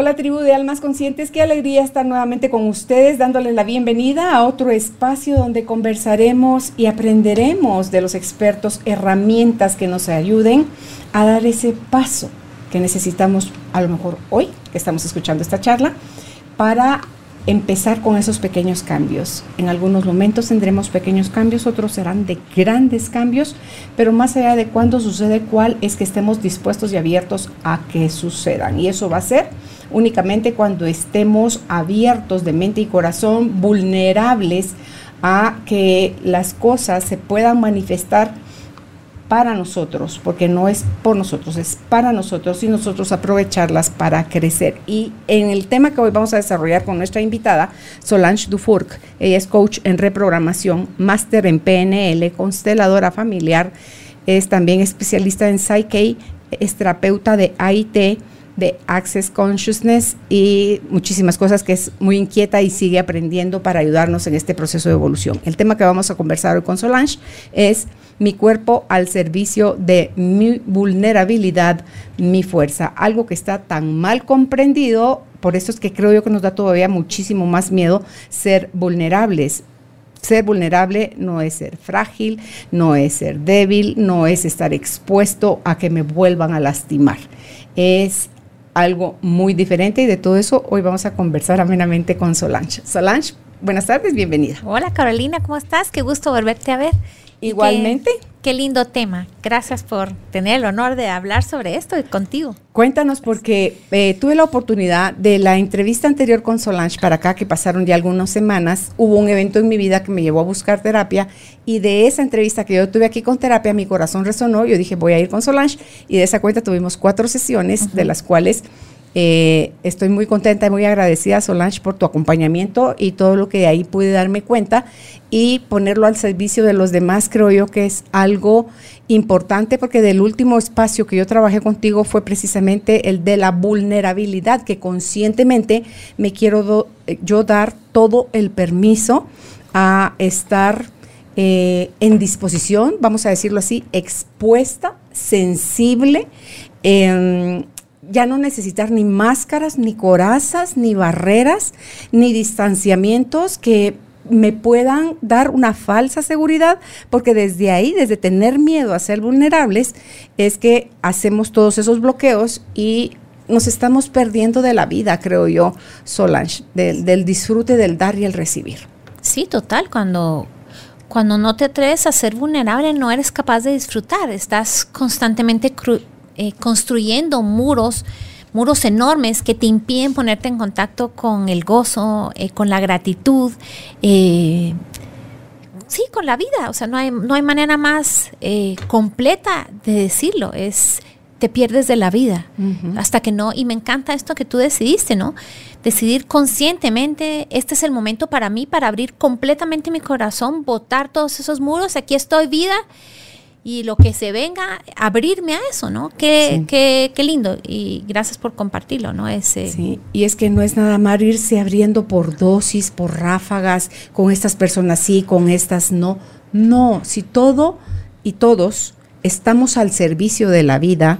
Hola tribu de almas conscientes, qué alegría estar nuevamente con ustedes dándoles la bienvenida a otro espacio donde conversaremos y aprenderemos de los expertos herramientas que nos ayuden a dar ese paso que necesitamos a lo mejor hoy, que estamos escuchando esta charla, para empezar con esos pequeños cambios. En algunos momentos tendremos pequeños cambios, otros serán de grandes cambios, pero más allá de cuándo sucede, cuál es que estemos dispuestos y abiertos a que sucedan. Y eso va a ser únicamente cuando estemos abiertos de mente y corazón, vulnerables a que las cosas se puedan manifestar para nosotros, porque no es por nosotros, es para nosotros y nosotros aprovecharlas para crecer. Y en el tema que hoy vamos a desarrollar con nuestra invitada, Solange Dufourc, ella es coach en reprogramación, máster en PNL, consteladora familiar, es también especialista en Psyche, es terapeuta de AIT, de Access Consciousness y muchísimas cosas que es muy inquieta y sigue aprendiendo para ayudarnos en este proceso de evolución. El tema que vamos a conversar hoy con Solange es mi cuerpo al servicio de mi vulnerabilidad, mi fuerza, algo que está tan mal comprendido, por eso es que creo yo que nos da todavía muchísimo más miedo ser vulnerables. Ser vulnerable no es ser frágil, no es ser débil, no es estar expuesto a que me vuelvan a lastimar. Es algo muy diferente y de todo eso hoy vamos a conversar amenamente con Solange. Solange, buenas tardes, bienvenida. Hola Carolina, ¿cómo estás? Qué gusto volverte a ver. Igualmente. Qué, lindo tema. Gracias por tener el honor de hablar sobre esto contigo. Cuéntanos, porque eh, tuve la oportunidad de la entrevista anterior con Solange para acá, que pasaron ya algunas semanas. Hubo un evento en mi vida que me llevó a buscar terapia y de esa entrevista que yo tuve aquí con terapia, mi corazón resonó. Yo dije, voy a ir con Solange y de esa cuenta tuvimos cuatro sesiones, de las cuales eh, estoy muy contenta y muy agradecida, Solange, por tu acompañamiento y todo lo que de ahí pude darme cuenta y ponerlo al servicio de los demás, creo yo que es algo importante porque del último espacio que yo trabajé contigo fue precisamente el de la vulnerabilidad, que conscientemente me quiero eh, yo dar todo el permiso a estar eh, en disposición, vamos a decirlo así, expuesta, sensible. Eh, ya no necesitar ni máscaras, ni corazas, ni barreras, ni distanciamientos que me puedan dar una falsa seguridad, porque desde ahí, desde tener miedo a ser vulnerables, es que hacemos todos esos bloqueos y nos estamos perdiendo de la vida, creo yo, Solange, del, disfrute del dar y el recibir. Sí, total, cuando, cuando no te atreves a ser vulnerable, no eres capaz de disfrutar, estás constantemente eh, construyendo muros, muros enormes que te impiden ponerte en contacto con el gozo, eh, con la gratitud, eh, sí, con la vida. O sea, no hay, no hay manera más completa de decirlo. Es te pierdes de la vida hasta que no. Y me encanta esto que tú decidiste, ¿no? Decidir conscientemente, este es el momento para mí, para abrir completamente mi corazón, botar todos esos muros. Aquí estoy, vida y lo que se venga, abrirme a eso, ¿no? Qué, qué, qué lindo y gracias por compartirlo, ¿no? Ese... Sí, y es que no es nada más irse abriendo por dosis, por ráfagas, con estas personas sí, con estas no. No, si todo y todos estamos al servicio de la vida,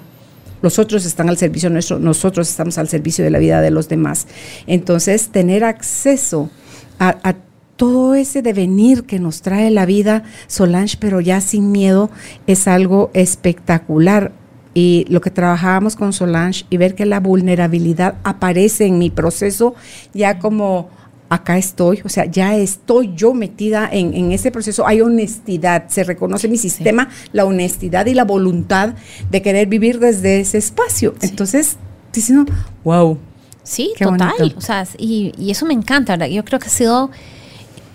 los otros están al servicio nuestro, nosotros estamos al servicio de la vida de los demás. Entonces, tener acceso a, a todo ese devenir que nos trae la vida, Solange, pero ya sin miedo, es algo espectacular. Y lo que trabajábamos con Solange y ver que la vulnerabilidad aparece en mi proceso ya como acá estoy, o sea, ya estoy yo metida en, ese proceso, hay honestidad, se reconoce mi sistema, la honestidad y la voluntad de querer vivir desde ese espacio. Entonces, diciendo, wow. Sí, total, o sea, y, y, eso me encanta, ¿verdad? Yo creo que ha sido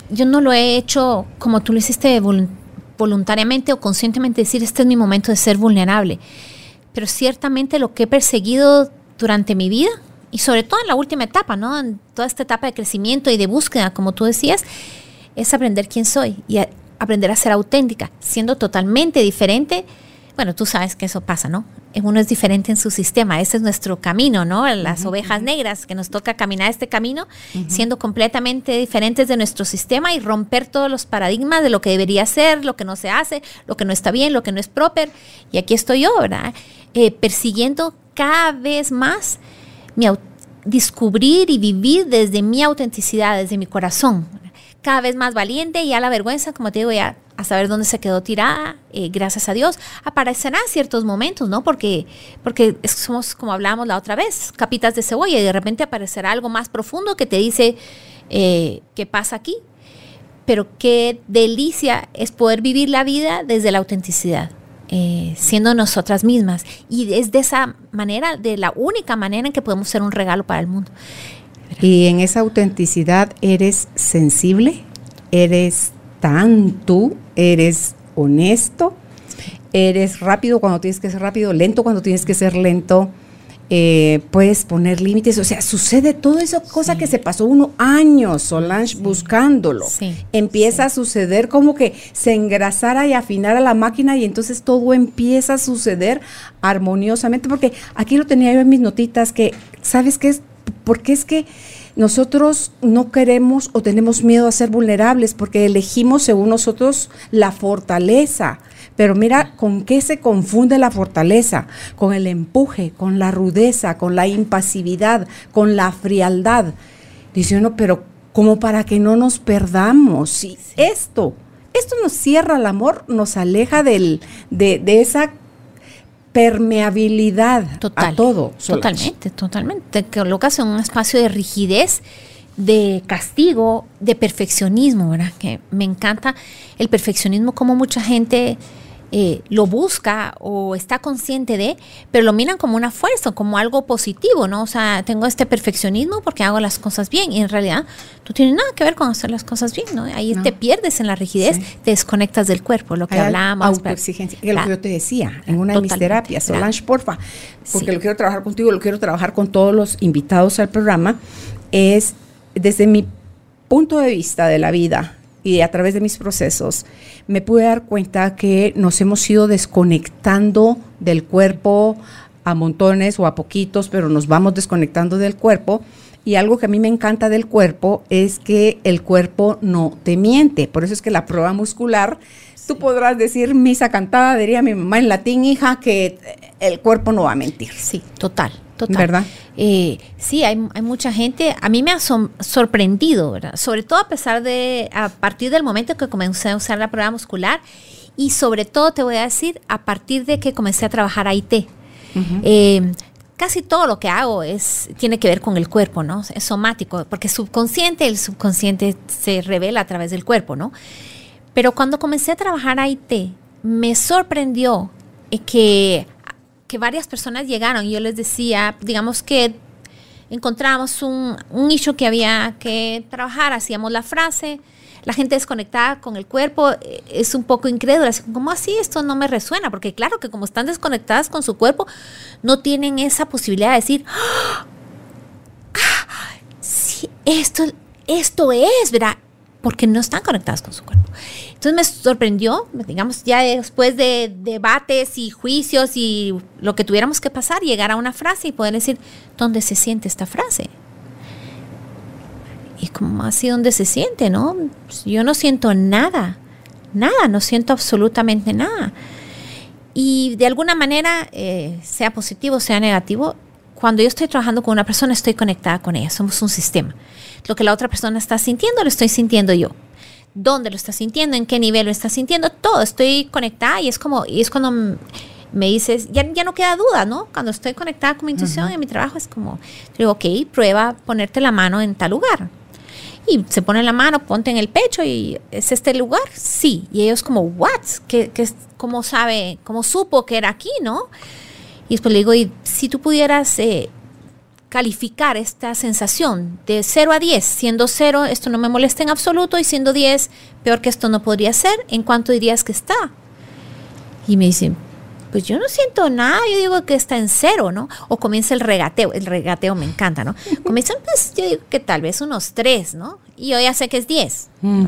yo no lo he hecho como tú lo hiciste voluntariamente o conscientemente, decir, este es mi momento de ser vulnerable. Pero ciertamente lo que he perseguido durante mi vida, y sobre todo en la última etapa, ¿no? En toda esta etapa de crecimiento y de búsqueda, como tú decías, es aprender quién soy y aprender a ser auténtica, siendo totalmente diferente, bueno, tú sabes que eso pasa, ¿no? Uno es diferente en su sistema, ese es nuestro camino, ¿no? Las ovejas negras, que nos toca caminar este camino, siendo completamente diferentes de nuestro sistema y romper todos los paradigmas de lo que debería ser, lo que no se hace, lo que no está bien, lo que no es proper. Y aquí estoy yo, ¿verdad? Eh, persiguiendo cada vez más mi descubrir y vivir desde mi autenticidad, desde mi corazón, cada vez más valiente y a la vergüenza, como te digo, ya a saber dónde se quedó tirada, eh, gracias a Dios, aparecerán ciertos momentos, ¿no? Porque, porque somos, como hablábamos la otra vez, capitas de cebolla y de repente aparecerá algo más profundo que te dice eh, qué pasa aquí. Pero qué delicia es poder vivir la vida desde la autenticidad. Eh, siendo nosotras mismas. Y es de esa manera, de la única manera en que podemos ser un regalo para el mundo. Y en esa autenticidad eres sensible, eres tan tú, eres honesto, eres rápido cuando tienes que ser rápido, lento cuando tienes que ser lento. Eh, puedes poner límites, o sea, sucede todo eso, cosa que se pasó unos años, Solange, buscándolo. empieza a suceder como que se engrasara y afinara la máquina y entonces todo empieza a suceder armoniosamente, porque aquí lo tenía yo en mis notitas, que, ¿sabes qué es? Porque es que nosotros no queremos o tenemos miedo a ser vulnerables porque elegimos según nosotros la fortaleza. Pero mira con qué se confunde la fortaleza, con el empuje, con la rudeza, con la impasividad, con la frialdad. Dice uno, pero como para que no nos perdamos. Esto, esto nos cierra el amor, nos aleja del, de, de esa permeabilidad a todo. Totalmente, totalmente. Te colocas en un espacio de rigidez, de castigo, de perfeccionismo, ¿verdad? Que me encanta el perfeccionismo como mucha gente eh, lo busca o está consciente de, pero lo miran como una fuerza, como algo positivo, ¿no? O sea, tengo este perfeccionismo porque hago las cosas bien y en realidad tú tienes nada que ver con hacer las cosas bien, ¿no? Ahí te pierdes en la rigidez, te desconectas del cuerpo, lo que hablábamos. Autoexigencia, que es lo que yo te decía en una de mis terapias, Solange, porfa, porque lo quiero trabajar contigo, lo quiero trabajar con todos los invitados al programa, es desde mi punto de vista de la vida, y a través de mis procesos, me pude dar cuenta que nos hemos ido desconectando del cuerpo a montones o a poquitos, pero nos vamos desconectando del cuerpo. Y algo que a mí me encanta del cuerpo es que el cuerpo no te miente. Por eso es que la prueba muscular, tú podrás decir misa cantada, diría mi mamá en latín, hija, que el cuerpo no va a mentir. Sí, total. Total. ¿Verdad? Eh, sí, hay, mucha gente, a mí me ha sorprendido, ¿verdad? Sobre todo a pesar de, a partir del momento que comencé a usar la prueba muscular y sobre todo te voy a decir, a partir de que comencé a trabajar IT. Eh, casi todo lo que hago es, tiene que ver con el cuerpo, ¿no? Es somático, porque subconsciente, el subconsciente se revela a través del cuerpo, ¿no? Pero cuando comencé a trabajar IT, me sorprendió que que varias personas llegaron y yo les decía, digamos que encontramos un, un nicho que había que trabajar, hacíamos la frase, la gente desconectada con el cuerpo eh, es un poco incrédula, así como así esto no me resuena, porque claro que como están desconectadas con su cuerpo, no tienen esa posibilidad de decir, ¡Ah! sí, esto, esto es, ¿verdad? porque no están conectadas con su cuerpo. Entonces me sorprendió, digamos, ya después de debates y juicios y lo que tuviéramos que pasar, llegar a una frase y poder decir, ¿dónde se siente esta frase? Y como así, ¿dónde se siente? No, yo no siento nada, nada, no siento absolutamente nada. Y de alguna manera, eh, sea positivo, sea negativo, cuando yo estoy trabajando con una persona, estoy conectada con ella, somos un sistema. Lo que la otra persona está sintiendo, lo estoy sintiendo yo. ¿Dónde lo está sintiendo? ¿En qué nivel lo está sintiendo? Todo, estoy conectada y es como, y es cuando me dices, ya, ya no queda duda, ¿no? Cuando estoy conectada con mi intuición en mi trabajo, es como, digo, ok, prueba ponerte la mano en tal lugar. Y se pone la mano, ponte en el pecho y ¿es este lugar? Sí. Y ellos como, ¿what? ¿Qué, qué, ¿Cómo sabe, cómo supo que era aquí, no? Y después le digo, y si tú pudieras eh, calificar esta sensación de 0 a 10, siendo 0 esto no me molesta en absoluto y siendo 10 peor que esto no podría ser, ¿en cuánto dirías que está? Y me dicen, pues yo no siento nada, yo digo que está en cero, ¿no? O comienza el regateo, el regateo me encanta, ¿no? Comienzan, pues yo digo que tal vez unos 3, ¿no? Y yo ya sé que es 10. Mm.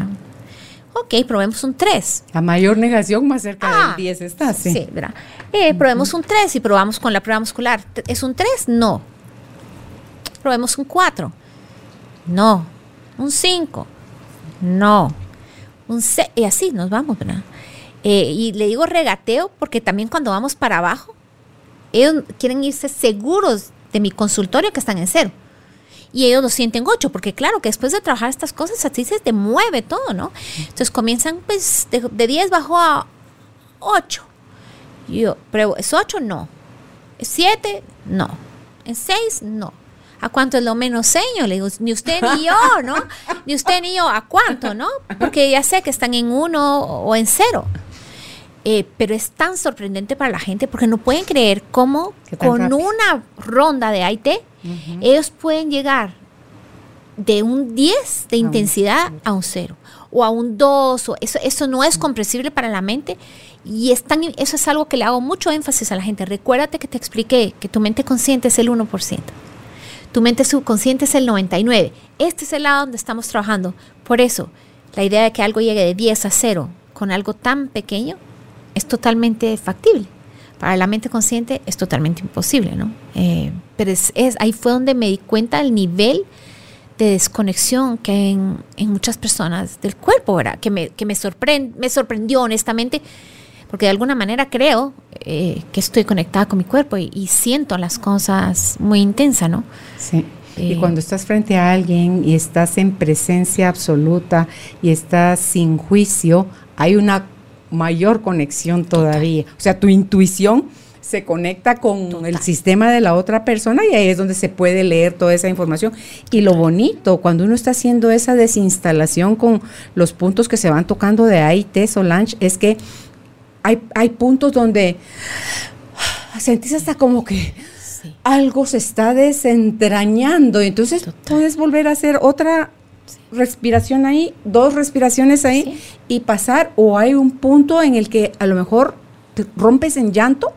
Ok, probemos un 3. A mayor negación, más cerca Ah, del 10 está, sí. Sí, ¿verdad? Eh, probemos un 3 y probamos con la prueba muscular. ¿Es un 3? No. Probemos un 4. No. Un 5. No. Un 6. Y así nos vamos, ¿verdad? Eh, y le digo regateo porque también cuando vamos para abajo, ellos quieren irse seguros de mi consultorio que están en cero. Y ellos lo sienten 8, porque claro que después de trabajar estas cosas, así se te mueve todo, ¿no? Entonces comienzan, pues, de, de 10 bajó a 8. Y yo, pero ¿es 8? No. ¿Es 7? No. ¿Es 6? No. ¿A cuánto es lo menos seño? Le digo, ni usted ni yo, ¿no? Ni usted ni yo, ¿a cuánto, no? Porque ya sé que están en 1 o en 0. Eh, pero es tan sorprendente para la gente porque no pueden creer cómo con rápido. una ronda de AIT ellos pueden llegar de un 10 de intensidad a un 0 o a un 2 o eso, eso no es comprensible para la mente y es tan- eso es algo que le hago mucho énfasis a la gente. Recuérdate que te expliqué que tu mente consciente es el 1%. Tu mente subconsciente es el 99. Este es el lado donde estamos trabajando. Por eso, la idea de que algo llegue de 10 a 0 con algo tan pequeño es totalmente factible. Para la mente consciente es totalmente imposible, ¿no? Eh, pero es, ahí fue donde me di cuenta del nivel de desconexión que hay en, muchas personas del cuerpo, ¿verdad? Que me, que me, me sorprendió honestamente, porque de alguna manera creo eh, que estoy conectada con mi cuerpo y, y siento las cosas muy intensa, ¿no? Sí. Y Eh, cuando estás frente a alguien y estás en presencia absoluta y estás sin juicio, hay una mayor conexión todavía. O sea, tu intuición se conecta con el sistema de la otra persona y ahí es donde se puede leer toda esa información. Y lo bonito, cuando uno está haciendo esa desinstalación con los puntos que se van tocando de AIT Solange, es que hay, hay puntos donde sentís hasta como que Sí. algo se está desentrañando. Entonces puedes volver a hacer otra respiración ahí, dos respiraciones ahí Sí. y pasar. O hay un punto en el que a lo mejor te rompes en llanto,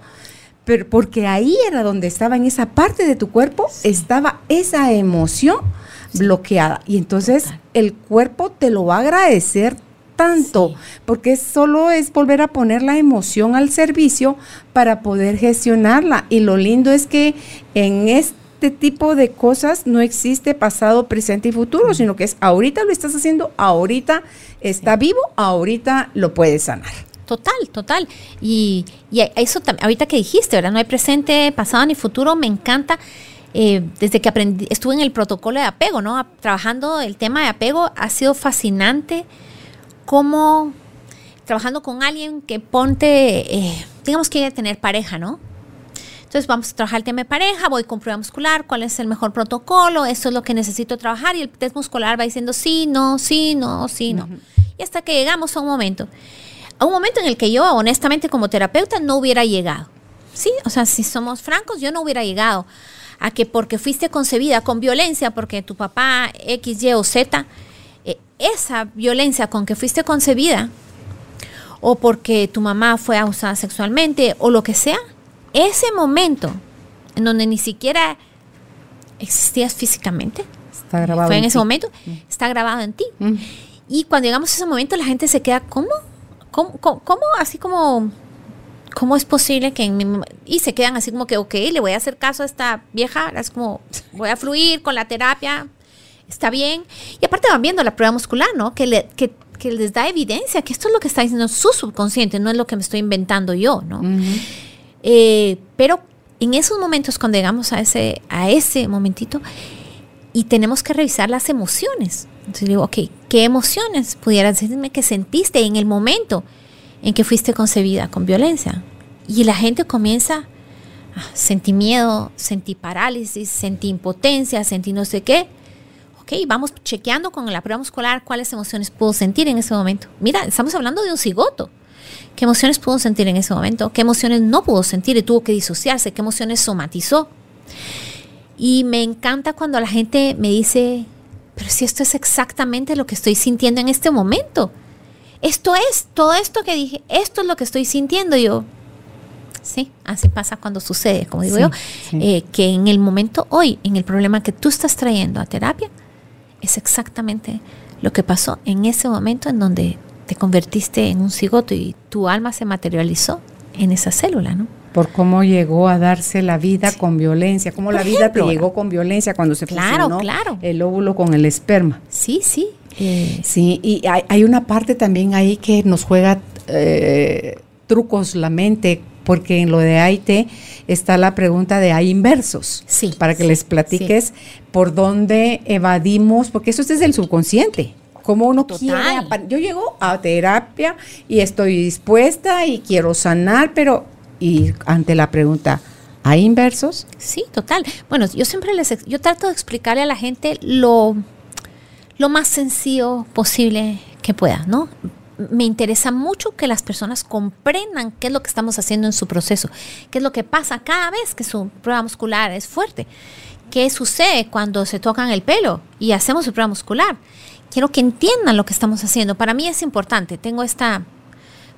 pero porque ahí era donde estaba en esa parte de tu cuerpo, estaba esa emoción bloqueada. Y entonces Total. el cuerpo te lo va a agradecer tanto, Sí. porque solo es volver a poner la emoción al servicio para poder gestionarla. Y lo lindo es que en este tipo de cosas no existe pasado, presente y futuro, sino que es ahorita lo estás haciendo, ahorita está vivo, ahorita lo puedes sanar. Total, total. Y, y eso también, ahorita que dijiste, ¿verdad? No hay presente, pasado ni futuro, me encanta. eh, desde que aprendí, estuve en el protocolo de apego, ¿no? A- trabajando el tema de apego, ha sido fascinante cómo trabajando con alguien que ponte, eh, digamos que quiere tener pareja, ¿no? Entonces vamos a trabajar el tema de pareja, voy con prueba muscular, cuál es el mejor protocolo, esto es lo que necesito trabajar y el test muscular va diciendo sí, no, sí, no, sí, no. Y hasta que llegamos a un momento, a un momento en el que yo honestamente como terapeuta no hubiera llegado. Sí, o sea, si somos francos, yo no hubiera llegado a que porque fuiste concebida con violencia, porque tu papá X, Y o Z, eh, esa violencia con que fuiste concebida, o porque tu mamá fue abusada sexualmente, o lo que sea, ese momento en donde ni siquiera existías físicamente, Está grabado. fue en en ese ti. momento, está grabado en ti. Mm. Y cuando llegamos a ese momento, la gente se queda, ¿cómo? ¿Cómo? ¿Cómo? cómo? Así como, ¿cómo es posible que en mi Y se quedan así como que, ok, le voy a hacer caso a esta vieja, es como, voy a fluir con la terapia, está bien. Y aparte van viendo la prueba muscular, ¿no? Que, le- que, que les da evidencia que esto es lo que está diciendo su subconsciente, no es lo que me estoy inventando yo, ¿no? Eh, pero en esos momentos, cuando llegamos a ese, a ese momentito, y tenemos que revisar las emociones. Entonces digo, ok, ¿qué emociones pudieras decirme que sentiste en el momento en que fuiste concebida con violencia? Y la gente comienza, ah, sentí miedo, sentí parálisis, sentí impotencia, sentí no sé qué. Ok, vamos chequeando con la prueba muscular cuáles emociones pudo sentir en ese momento. Mira, estamos hablando de un cigoto. ¿Qué emociones pudo sentir en ese momento? ¿Qué emociones no pudo sentir y tuvo que disociarse? ¿Qué emociones somatizó? Y me encanta cuando la gente me dice, pero si esto es exactamente lo que estoy sintiendo en este momento. Esto es, todo esto que dije, esto es lo que estoy sintiendo yo. Sí, así pasa cuando sucede, como digo Sí, yo, sí. eh, que en el momento hoy, en el problema que tú estás trayendo a terapia, es exactamente lo que pasó en ese momento en donde te convertiste en un cigoto y tu alma se materializó en esa célula, ¿no? Por cómo llegó a darse la vida con violencia, cómo la vida te llegó con violencia cuando se claro, fusionó claro. el óvulo con el esperma. Sí, sí. Eh, sí, y hay, hay, una parte también ahí que nos juega eh, trucos la mente, porque en lo de AIT está la pregunta de hay inversos. Sí. Para que les platiques sí. por dónde evadimos, porque eso es desde el subconsciente. Como uno Total. quiere. Yo llego a terapia y estoy dispuesta y quiero sanar, pero y ante la pregunta, ¿hay inversos? Sí, total. Bueno, yo siempre les, yo trato de explicarle a la gente lo, lo más sencillo posible que pueda, ¿no? Me interesa mucho que las personas comprendan qué es lo que estamos haciendo en su proceso, qué es lo que pasa cada vez que su prueba muscular es fuerte, qué sucede cuando se tocan el pelo y hacemos su prueba muscular. Quiero que entiendan lo que estamos haciendo. Para mí es importante. Tengo esta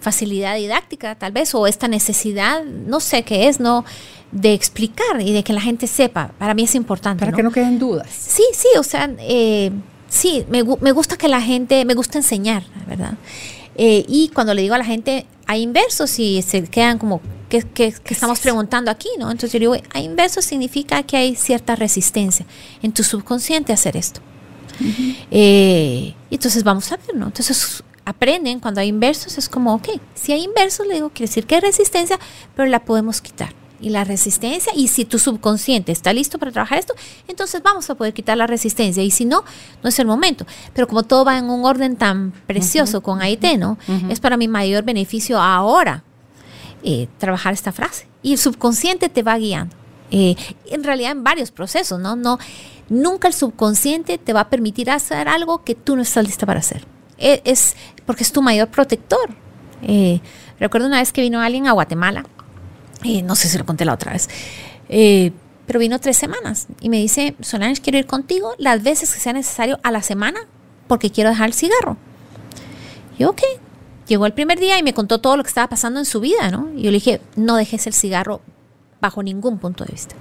facilidad didáctica tal vez o esta necesidad, no sé qué es, ¿no? De explicar y de que la gente sepa. Para mí es importante. Para ¿no? que no queden dudas. Sí, sí, o sea, eh, sí, me, me, gusta que la gente, me gusta enseñar, ¿verdad? Eh, y cuando le digo a la gente, hay inversos y se quedan como, ¿qué, qué, qué estamos preguntando aquí? ¿no? Entonces yo digo, hay inversos significa que hay cierta resistencia en tu subconsciente a hacer esto. Uh -huh. eh, entonces vamos a ver, ¿no? Entonces aprenden cuando hay inversos, es como, ok, si hay inversos, le digo, quiere decir que hay resistencia, pero la podemos quitar. Y la resistencia, y si tu subconsciente está listo para trabajar esto, entonces vamos a poder quitar la resistencia. Y si no, no es el momento. Pero como todo va en un orden tan precioso uh -huh. con AIT, ¿no? Uh -huh. Es para mi mayor beneficio ahora eh, trabajar esta frase. Y el subconsciente te va guiando. Eh, en realidad en varios procesos, ¿no? no Nunca el subconsciente te va a permitir hacer algo que tú no estás lista para hacer es porque es tu mayor protector. Eh, recuerdo una vez que vino alguien a Guatemala, eh, no sé si lo conté la otra vez, eh, pero vino tres semanas y me dice, Solange, quiero ir contigo las veces que sea necesario a la semana porque quiero dejar el cigarro. Y ok, llegó el primer día y me contó todo lo que estaba pasando en su vida, ¿no? Y yo le dije, no dejes el cigarro bajo ningún punto de vista.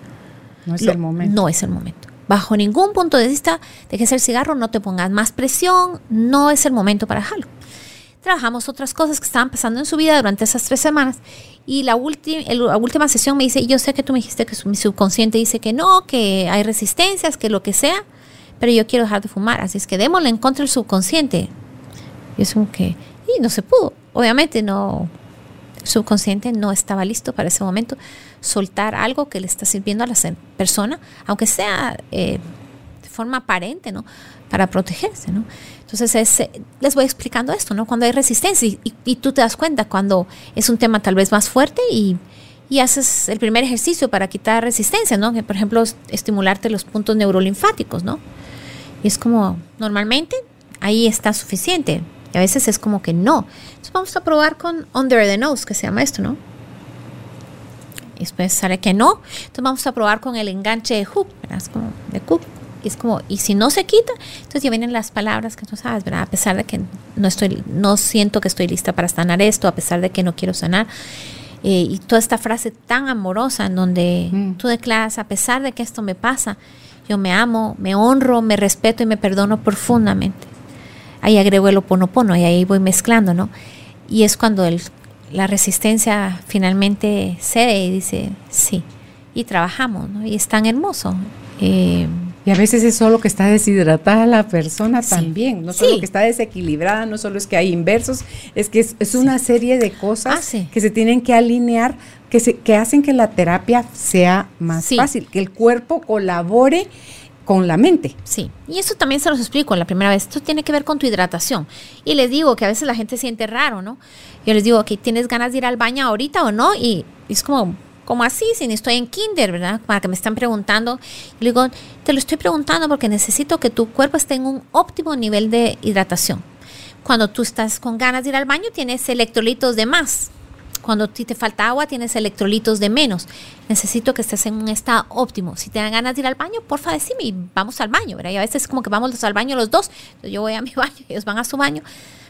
No es lo, el momento. No es el momento bajo ningún punto de vista dejes el cigarro, no te pongas más presión, no es el momento para dejarlo. Trabajamos otras cosas que estaban pasando en su vida durante esas tres semanas. Y la, la última sesión me dice, yo sé que tú me dijiste que mi subconsciente dice que no, que hay resistencias, que lo que sea, pero yo quiero dejar de fumar, así es que démosle en contra del subconsciente. Y es como que, y no se pudo, obviamente no, el subconsciente no estaba listo para ese momento soltar algo que le está sirviendo a la persona, aunque sea eh, forma aparente, ¿no? Para protegerse, ¿no? Entonces, es, les voy explicando esto, ¿no? Cuando hay resistencia y, y, y, tú te das cuenta cuando es un tema tal vez más fuerte y, y haces el primer ejercicio para quitar resistencia, ¿no? Que, por ejemplo, estimularte los puntos neurolinfáticos, ¿no? Y es como, normalmente, ahí está suficiente. Y a veces es como que no. Entonces vamos a probar con under the nose, que se llama esto, ¿no? Y después sale que no. Entonces vamos a probar con el enganche de hook, ¿verdad? Es como de hook. Y es como, y si no se quita, entonces ya vienen las palabras que tú sabes, ¿verdad? A pesar de que no estoy, no siento que estoy lista para sanar esto, a pesar de que no quiero sanar. Eh, y toda esta frase tan amorosa en donde mm. tú declaras, a pesar de que esto me pasa, yo me amo, me honro, me respeto y me perdono profundamente. Ahí agrego el oponopono y ahí voy mezclando, ¿no? Y es cuando el, la resistencia finalmente cede y dice, sí, y trabajamos, ¿no? Y es tan hermoso. Eh, y a veces es solo que está deshidratada la persona sí. también, no solo sí. que está desequilibrada, no solo es que hay inversos, es que es, es una serie de cosas ah, que se tienen que alinear, que, se, que hacen que la terapia sea más fácil, que el cuerpo colabore con la mente. Sí, y eso también se los explico la primera vez. Esto tiene que ver con tu hidratación. Y les digo que a veces la gente siente raro, ¿no? Yo les digo, que ¿tienes ganas de ir al baño ahorita o no? Y es como, como así, si ni estoy en kinder, ¿verdad? Para que me están preguntando. Y te lo estoy preguntando porque necesito que tu cuerpo esté en un óptimo nivel de hidratación. Cuando tú estás con ganas de ir al baño, tienes electrolitos de más. Cuando te falta agua, tienes electrolitos de menos. Necesito que estés en un estado óptimo. Si te dan ganas de ir al baño, porfa, decime y vamos al baño, ¿verdad? Y a veces es como que vamos al baño los dos. Yo voy a mi baño, ellos van a su baño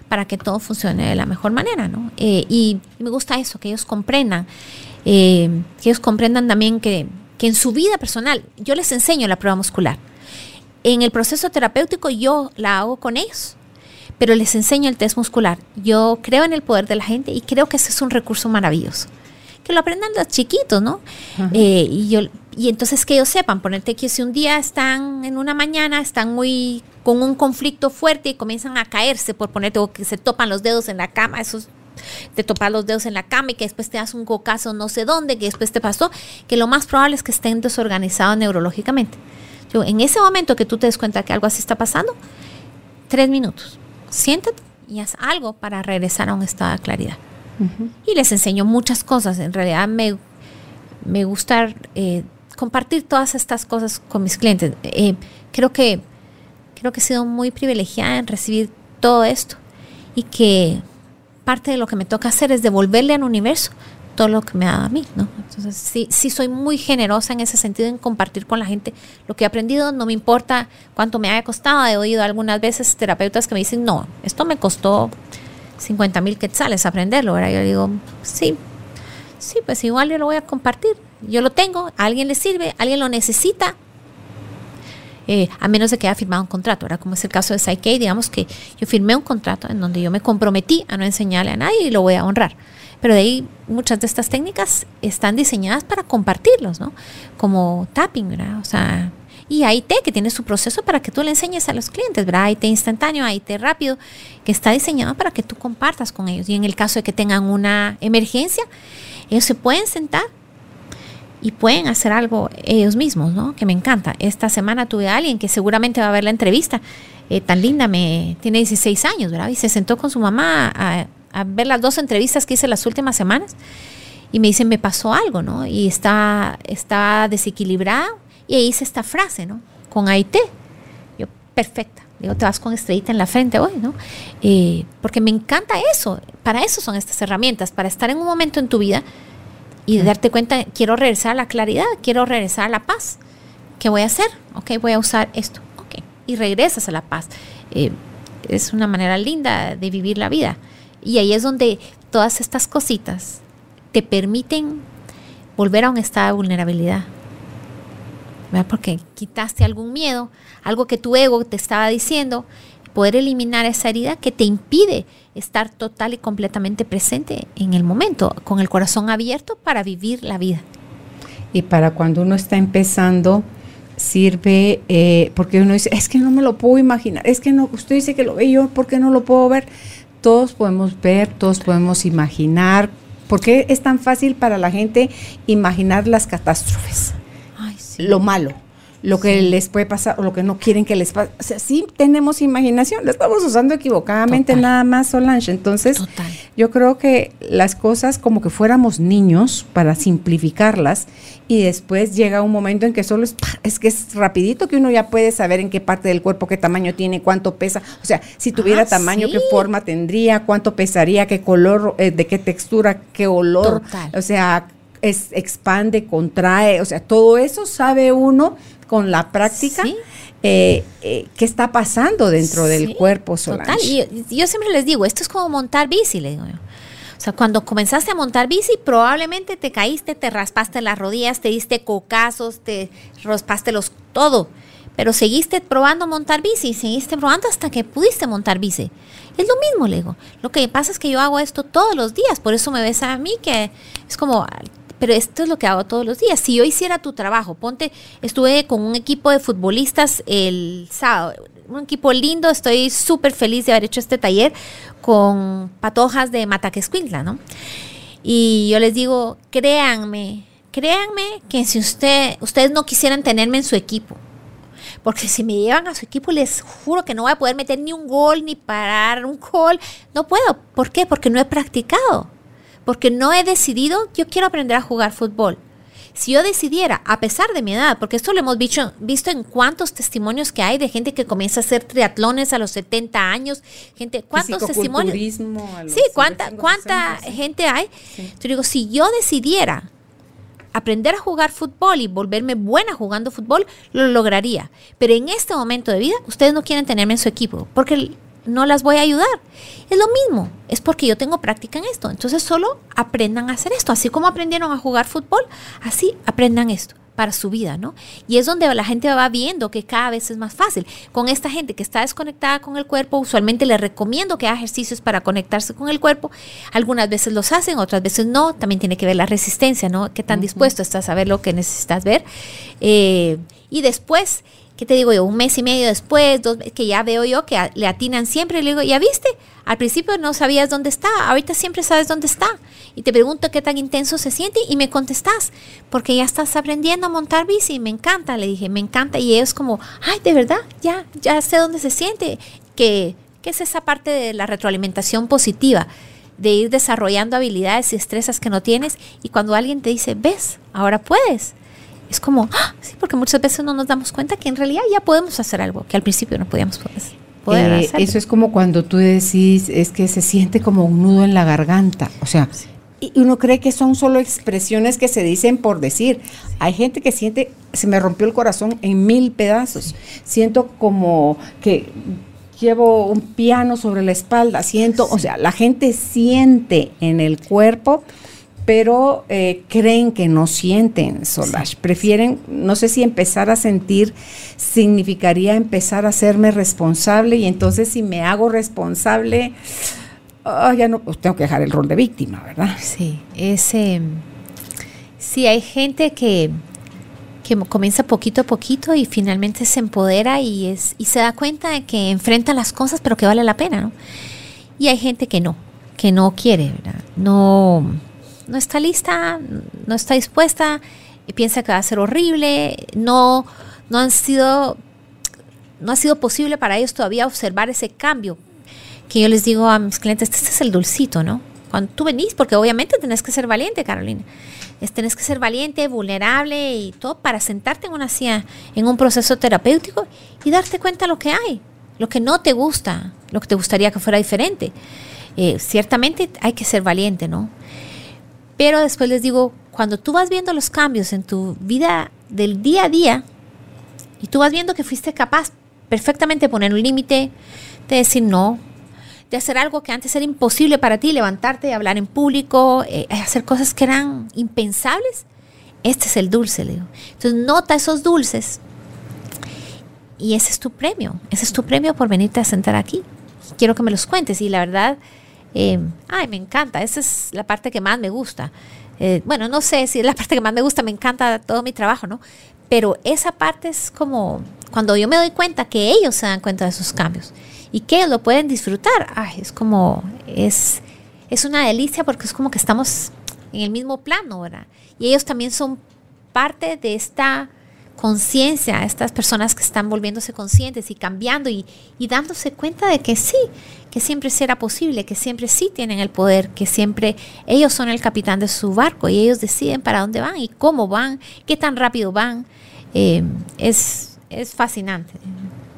para que todo funcione de la mejor manera, ¿no? Eh, y me gusta eso, que ellos comprendan, eh, que ellos comprendan también que, que en su vida personal, yo les enseño la prueba muscular. En el proceso terapéutico yo la hago con ellos, pero les enseño el test muscular. Yo creo en el poder de la gente y creo que ese es un recurso maravilloso. Que lo aprendan los chiquitos, ¿no? Eh, y, yo, y entonces que ellos sepan, ponerte que si un día están en una mañana, están muy con un conflicto fuerte y comienzan a caerse por ponerte o que se topan los dedos en la cama, esos te topas los dedos en la cama y que después te das un cocazo no sé dónde, que después te pasó, que lo más probable es que estén desorganizados neurológicamente. Yo, en ese momento que tú te des cuenta que algo así está pasando, tres minutos, siéntate y haz algo para regresar a un estado de claridad. Y les enseño muchas cosas. En realidad me, me gusta eh, compartir todas estas cosas con mis clientes. Eh, creo, que, creo que he sido muy privilegiada en recibir todo esto y que parte de lo que me toca hacer es devolverle al universo todo lo que me ha dado a mí, ¿no? Entonces, sí, sí soy muy generosa en ese sentido, en compartir con la gente lo que he aprendido, no me importa cuánto me haya costado, he oído algunas veces terapeutas que me dicen, no, esto me costó 50 mil quetzales aprenderlo, ¿verdad? Yo digo, sí, sí, pues igual yo lo voy a compartir, yo lo tengo, a alguien le sirve, alguien lo necesita, eh, a menos de que haya firmado un contrato, ¿verdad? Como es el caso de Psyche, digamos que yo firmé un contrato en donde yo me comprometí a no enseñarle a nadie y lo voy a honrar. Pero de ahí muchas de estas técnicas están diseñadas para compartirlos, ¿no? Como tapping, ¿verdad? O sea, y AIT, que tiene su proceso para que tú le enseñes a los clientes, ¿verdad? AIT instantáneo, AIT rápido, que está diseñado para que tú compartas con ellos. Y en el caso de que tengan una emergencia, ellos se pueden sentar y pueden hacer algo ellos mismos, ¿no? Que me encanta. Esta semana tuve a alguien que seguramente va a ver la entrevista, eh, tan linda, me tiene 16 años, ¿verdad? Y se sentó con su mamá a, ver las dos entrevistas que hice las últimas semanas y me dice, me pasó algo, ¿no? Y está, está desequilibrada y ahí hice esta frase, ¿no? Con AIT. Yo, perfecta. Digo, te vas con estrellita en la frente hoy, ¿no? Eh, porque me encanta eso. Para eso son estas herramientas, para estar en un momento en tu vida y darte cuenta, quiero regresar a la claridad, quiero regresar a la paz. ¿Qué voy a hacer? Ok, voy a usar esto. Ok, y regresas a la paz. Eh, es una manera linda de vivir la vida. Y ahí es donde todas estas cositas te permiten volver a un estado de vulnerabilidad. Porque quitaste algún miedo, algo que tu ego te estaba diciendo, poder eliminar esa herida que te impide estar total y completamente presente en el momento, con el corazón abierto para vivir la vida. Y para cuando uno está empezando, sirve, eh, porque uno dice, es que no me lo puedo imaginar, es que no, usted dice que lo ve yo, ¿por qué no lo puedo ver? Todos podemos ver, todos podemos imaginar. ¿Por qué es tan fácil para la gente imaginar las catástrofes? Lo malo lo que les puede pasar o lo que no quieren que les pase. O sea, sí tenemos imaginación, la estamos usando equivocadamente nada más, Solange. Entonces, yo creo que las cosas como que fuéramos niños para simplificarlas y después llega un momento en que solo es, es que es rapidito que uno ya puede saber en qué parte del cuerpo, qué tamaño tiene, cuánto pesa. O sea, si tuviera ah, tamaño, qué forma tendría, cuánto pesaría, qué color, eh, de qué textura, qué olor. O sea, es, expande, contrae, o sea, todo eso sabe uno con la práctica. Eh, eh, qué está pasando dentro del cuerpo Solange. Total. Y yo, siempre les digo, esto es como montar bici, le digo yo. O sea, cuando comenzaste a montar bici, probablemente te caíste, te raspaste las rodillas, te diste cocazos, te raspaste los todo. Pero seguiste probando montar bici, seguiste probando hasta que pudiste montar bici. Es lo mismo, le digo. Lo que pasa es que yo hago esto todos los días, por eso me ves a mí que es como pero esto es lo que hago todos los días. Si yo hiciera tu trabajo, ponte, estuve con un equipo de futbolistas el sábado, un equipo lindo, estoy súper feliz de haber hecho este taller con patojas de Mataquescuintla, ¿no? Y yo les digo, créanme, créanme que si usted, ustedes no quisieran tenerme en su equipo, porque si me llevan a su equipo les juro que no voy a poder meter ni un gol ni parar un gol, no puedo. ¿Por qué? Porque no he practicado porque no he decidido, yo quiero aprender a jugar fútbol. Si yo decidiera, a pesar de mi edad, porque esto lo hemos visto, visto en cuántos testimonios que hay de gente que comienza a hacer triatlones a los 70 años, gente, ¿cuántos testimonios? Sí, ¿cuánta, cuánta gente hay? Yo digo, si yo decidiera aprender a jugar fútbol y volverme buena jugando fútbol, lo lograría. Pero en este momento de vida, ustedes no quieren tenerme en su equipo, porque no las voy a ayudar. Es lo mismo, es porque yo tengo práctica en esto. Entonces solo aprendan a hacer esto. Así como aprendieron a jugar fútbol, así aprendan esto. para su vida, ¿no? Y es donde la gente va viendo que cada vez es más fácil. Con esta gente que está desconectada con el cuerpo, usualmente les recomiendo que haga ejercicios para conectarse con el cuerpo. Algunas veces los hacen, otras veces no. También tiene que ver la resistencia, ¿no? Qué tan dispuesto estás a ver lo que necesitas ver. Eh, y después ¿qué te digo yo? Un mes y medio después, dos, que ya veo yo que le atinan siempre, le digo, ¿ya viste? Al principio no sabías dónde está, ahorita siempre sabes dónde está. Y te pregunto qué tan intenso se siente y me contestas, porque ya estás aprendiendo a montar bici, me encanta, le dije, me encanta. Y ellos como, ay, de verdad, ya, ya sé dónde se siente, que, que es esa parte de la retroalimentación positiva de ir desarrollando habilidades y estresas que no tienes y cuando alguien te dice, ves, ahora puedes, es como, ¡ah! sí, porque muchas veces no nos damos cuenta que en realidad ya podemos hacer algo que al principio no podíamos poder eh, Eso es como cuando tú decís, es que se siente como un nudo en la garganta, o sea, y uno cree que son solo expresiones que se dicen por decir. Hay gente que siente, se me rompió el corazón en mil pedazos. Siento como que llevo un piano sobre la espalda, siento, o sea, la gente siente en el cuerpo pero eh, creen que no sienten Solange. Prefieren, no sé si empezar a sentir significaría empezar a hacerme responsable y entonces si me hago responsable, ah, ya no, pues tengo que dejar el rol de víctima, ¿verdad? Sí, ese, sí hay gente que, que comienza poquito a poquito y finalmente se empodera y, es, y se da cuenta de que enfrenta las cosas pero que vale la pena, ¿no? Y hay gente que no, que no quiere, ¿verdad? No no está lista, no está dispuesta y piensa que va a ser horrible, no, no han sido, no ha sido posible para ellos todavía observar ese cambio. Que yo les digo a mis clientes, este es el dulcito, ¿no? Cuando tú venís, porque obviamente tenés que ser valiente, Carolina. Es, tenés que ser valiente, vulnerable y todo para sentarte en una silla, en un proceso terapéutico y darte cuenta lo que hay, lo que no te gusta, lo que te gustaría que fuera diferente. Eh, ciertamente hay que ser valiente, ¿no? Pero después les digo, cuando tú vas viendo los cambios en tu vida del día a día y tú vas viendo que fuiste capaz perfectamente de poner un límite, de decir no, de hacer algo que antes era imposible para ti, levantarte, hablar en público, eh, hacer cosas que eran impensables, este es el dulce, Leo. Entonces nota esos dulces y ese es tu premio, ese es tu premio por venirte a sentar aquí. Quiero que me los cuentes y la verdad eh, ay, me encanta, esa es la parte que más me gusta. Eh, bueno, no sé si es la parte que más me gusta, me encanta todo mi trabajo, ¿no? Pero esa parte es como cuando yo me doy cuenta que ellos se dan cuenta de sus cambios y que ellos lo pueden disfrutar, ay, es como, es, es una delicia porque es como que estamos en el mismo plano, ¿verdad? Y ellos también son parte de esta conciencia, estas personas que están volviéndose conscientes y cambiando y, y, dándose cuenta de que sí, que siempre será posible, que siempre sí tienen el poder, que siempre ellos son el capitán de su barco y ellos deciden para dónde van y cómo van, qué tan rápido van. Eh, es, es fascinante.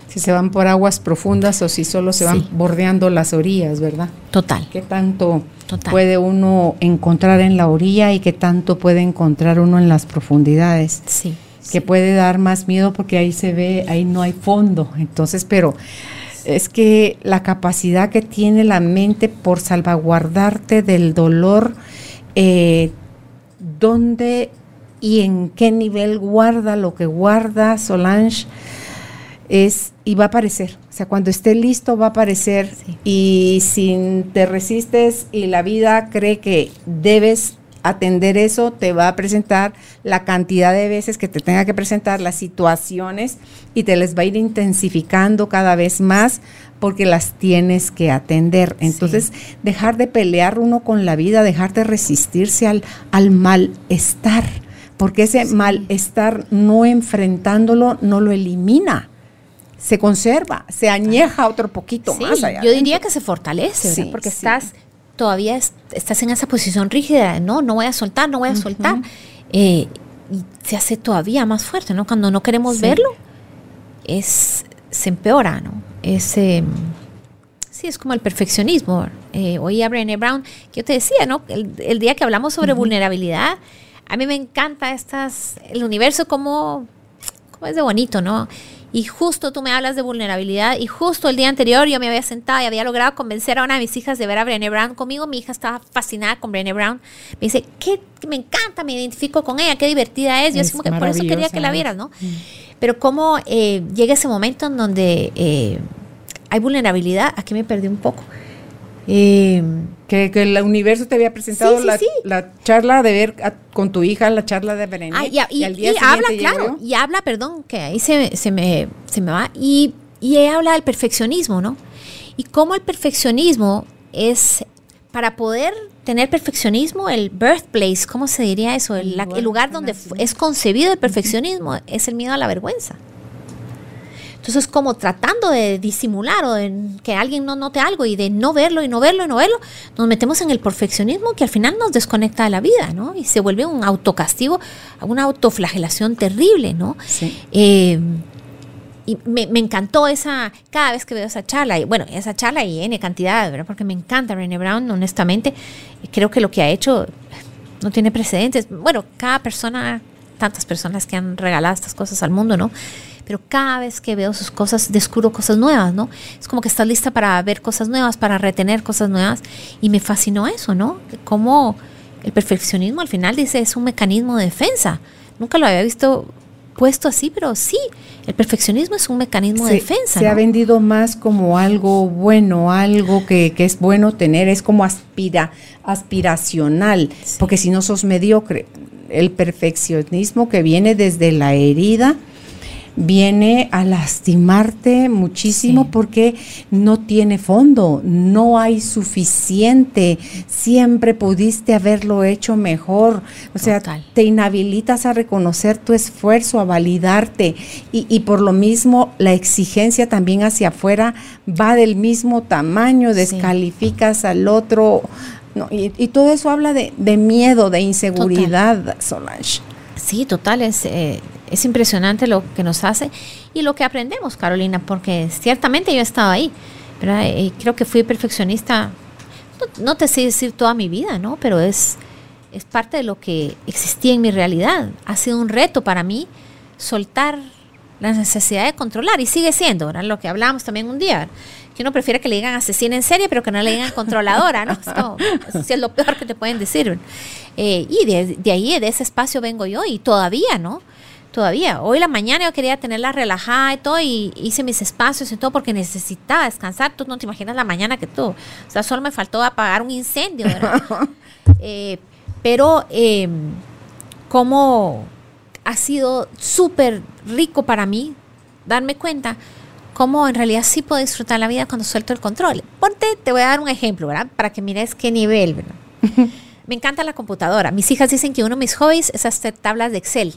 Si se van por aguas profundas o si solo se van bordeando las orillas, ¿verdad? Total. ¿Qué tanto puede uno encontrar en la orilla y qué tanto puede encontrar uno en las profundidades? Sí. Que puede dar más miedo porque ahí se ve, ahí no hay fondo. Entonces, pero es que la capacidad que tiene la mente por salvaguardarte del dolor, eh, dónde y en qué nivel guarda lo que guarda Solange, es, y va a aparecer. O sea, cuando esté listo va a aparecer. Y si te resistes y la vida cree que debes atender eso, te va a presentar la cantidad de veces que te tenga que presentar las situaciones y te les va a ir intensificando cada vez más porque las tienes que atender. Entonces, dejar de pelear uno con la vida, dejar de resistirse al, al malestar, porque ese malestar no enfrentándolo no lo elimina. Se conserva, se añeja otro poquito más allá. Yo diría que se fortalece, porque estás todavía estás en esa posición rígida, no, no voy a soltar, no voy a soltar. Eh, y se hace todavía más fuerte, ¿no? Cuando no queremos verlo, es, se empeora, ¿no? Es, em, sí, es como el perfeccionismo. Eh, oí a Brené Brown, que yo te decía, ¿no? El, día que hablamos sobre vulnerabilidad, a mí me encanta estas, el universo como, como es de bonito, ¿no? Y justo tú me hablas de vulnerabilidad y justo el día anterior yo me había sentado y había logrado convencer a una de mis hijas de ver a Brené Brown conmigo. Mi hija estaba fascinada con Brené Brown. Me dice, que me encanta, me identifico con ella, qué divertida es. Yo es como que por eso quería que la vieras, ¿no? Mm. Pero cómo eh, llega ese momento en donde eh, hay vulnerabilidad, aquí me perdí un poco. Eh, que, el universo te había presentado la, charla de ver con tu hija, la charla de Berenice. Ah, y, habla, claro, y habla, perdón, que ahí se, se, me, se me va, y, y habla del perfeccionismo, ¿no? Y cómo el perfeccionismo es, para poder tener perfeccionismo, el birthplace, ¿cómo se diría eso? El, el lugar donde es concebido el perfeccionismo es el miedo a la vergüenza. Entonces, como tratando de disimular o de que alguien no note algo y de no verlo y no verlo y no verlo, nos metemos en el perfeccionismo que al final nos desconecta de la vida, ¿no? Y se vuelve un autocastigo, una autoflagelación terrible, ¿no? Sí. Eh, y me, encantó esa, cada vez que veo esa charla, y bueno, esa charla y N cantidad, ¿verdad? Porque me encanta Brené Brown, honestamente, creo que lo que ha hecho no tiene precedentes. Bueno, cada persona, tantas personas que han regalado estas cosas al mundo, ¿no? Pero cada vez que veo sus cosas descubro cosas nuevas, ¿no? Es como que estás lista para ver cosas nuevas, para retener cosas nuevas y me fascinó eso, ¿no? Como el perfeccionismo al final dice es un mecanismo de defensa. Nunca lo había visto puesto así, pero sí, el perfeccionismo es un mecanismo de defensa. Se ha vendido más como algo bueno, algo que, es bueno tener, es como aspira, aspiracional, porque si no sos mediocre, el perfeccionismo que viene desde la herida, viene a lastimarte muchísimo porque no tiene fondo, no hay suficiente, siempre pudiste haberlo hecho mejor, o sea, te inhabilitas a reconocer tu esfuerzo, a validarte. Y, por lo mismo la exigencia también hacia afuera va del mismo tamaño, descalificas al otro. y, todo eso habla de, miedo, de inseguridad, Solange. Sí, total, es, eh, es impresionante lo que nos hace y lo que aprendemos, Carolina, porque ciertamente yo he estado ahí, pero creo que fui perfeccionista, no, te sé decir toda mi vida, ¿no? Pero es, es parte de lo que existía en mi realidad. Ha sido un reto para mí soltar la necesidad de controlar y sigue siendo, ¿verdad? Lo que hablábamos también un día, que uno prefiere que le digan asesina en serie, pero que no le digan controladora, ¿no? Es lo peor que te pueden decir. Eh, y de, ahí, de ese espacio vengo yo y todavía, ¿no? Todavía. Hoy la mañana yo quería tenerla relajada y todo, y hice mis espacios y todo porque necesitaba descansar. Tú no te imaginas la mañana que tú. O sea, solo me faltó apagar un incendio, ¿verdad? Eh, pero, eh, como ha sido súper rico para mí darme cuenta cómo en realidad sí puedo disfrutar la vida cuando suelto el control. Ponte, te voy a dar un ejemplo, ¿verdad? Para que mires qué nivel, ¿verdad? Me encanta la computadora. Mis hijas dicen que uno de mis hobbies es hacer tablas de Excel.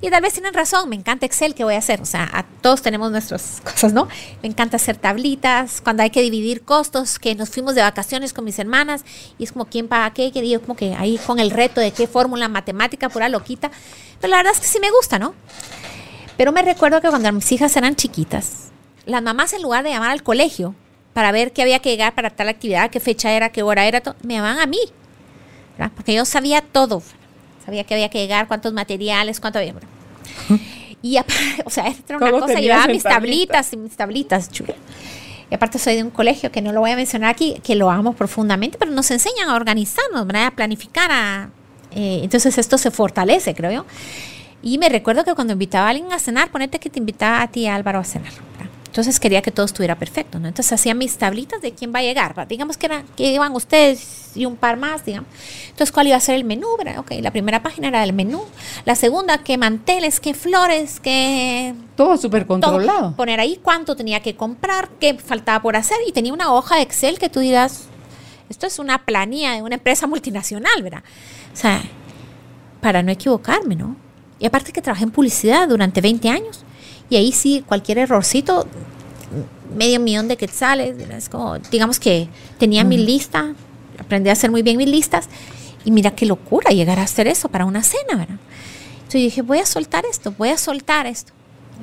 Y tal vez tienen razón, me encanta Excel, ¿qué voy a hacer? O sea, a todos tenemos nuestras cosas, ¿no? Me encanta hacer tablitas, cuando hay que dividir costos, que nos fuimos de vacaciones con mis hermanas y es como quién paga qué, que digo como que ahí con el reto de qué fórmula matemática pura loquita. Pero la verdad es que sí me gusta, ¿no? Pero me recuerdo que cuando mis hijas eran chiquitas, las mamás en lugar de llamar al colegio para ver qué había que llegar para tal actividad, qué fecha era, qué hora era, me llamaban a mí, ¿verdad? Porque yo sabía todo sabía que había que llegar, cuántos materiales, cuánto había. Y o sea, era una cosa, llevaba mis tablitas y mis tablitas, chulo. Y aparte soy de un colegio que no lo voy a mencionar aquí, que lo amo profundamente, pero nos enseñan a organizarnos, a planificar. A, eh, entonces esto se fortalece, creo yo. Y me recuerdo que cuando invitaba a alguien a cenar, ponete que te invitaba a ti, Álvaro, a cenar. Entonces quería que todo estuviera perfecto, ¿no? Entonces hacía mis tablitas de quién va a llegar. Digamos que, era, que iban ustedes y un par más, digamos. Entonces, ¿cuál iba a ser el menú? Ok, la primera página era el menú. La segunda, qué manteles, qué flores, qué... Todo súper controlado. Poner ahí cuánto tenía que comprar, qué faltaba por hacer. Y tenía una hoja de Excel que tú dirás, esto es una planilla de una empresa multinacional, ¿verdad? O sea, para no equivocarme, ¿no? Y aparte que trabajé en publicidad durante 20 años. Y ahí sí, cualquier errorcito, medio millón de quetzales. Es como, digamos que tenía mi lista, aprendí a hacer muy bien mis listas. Y mira qué locura llegar a hacer eso para una cena, ¿verdad? Entonces dije, voy a soltar esto, voy a soltar esto.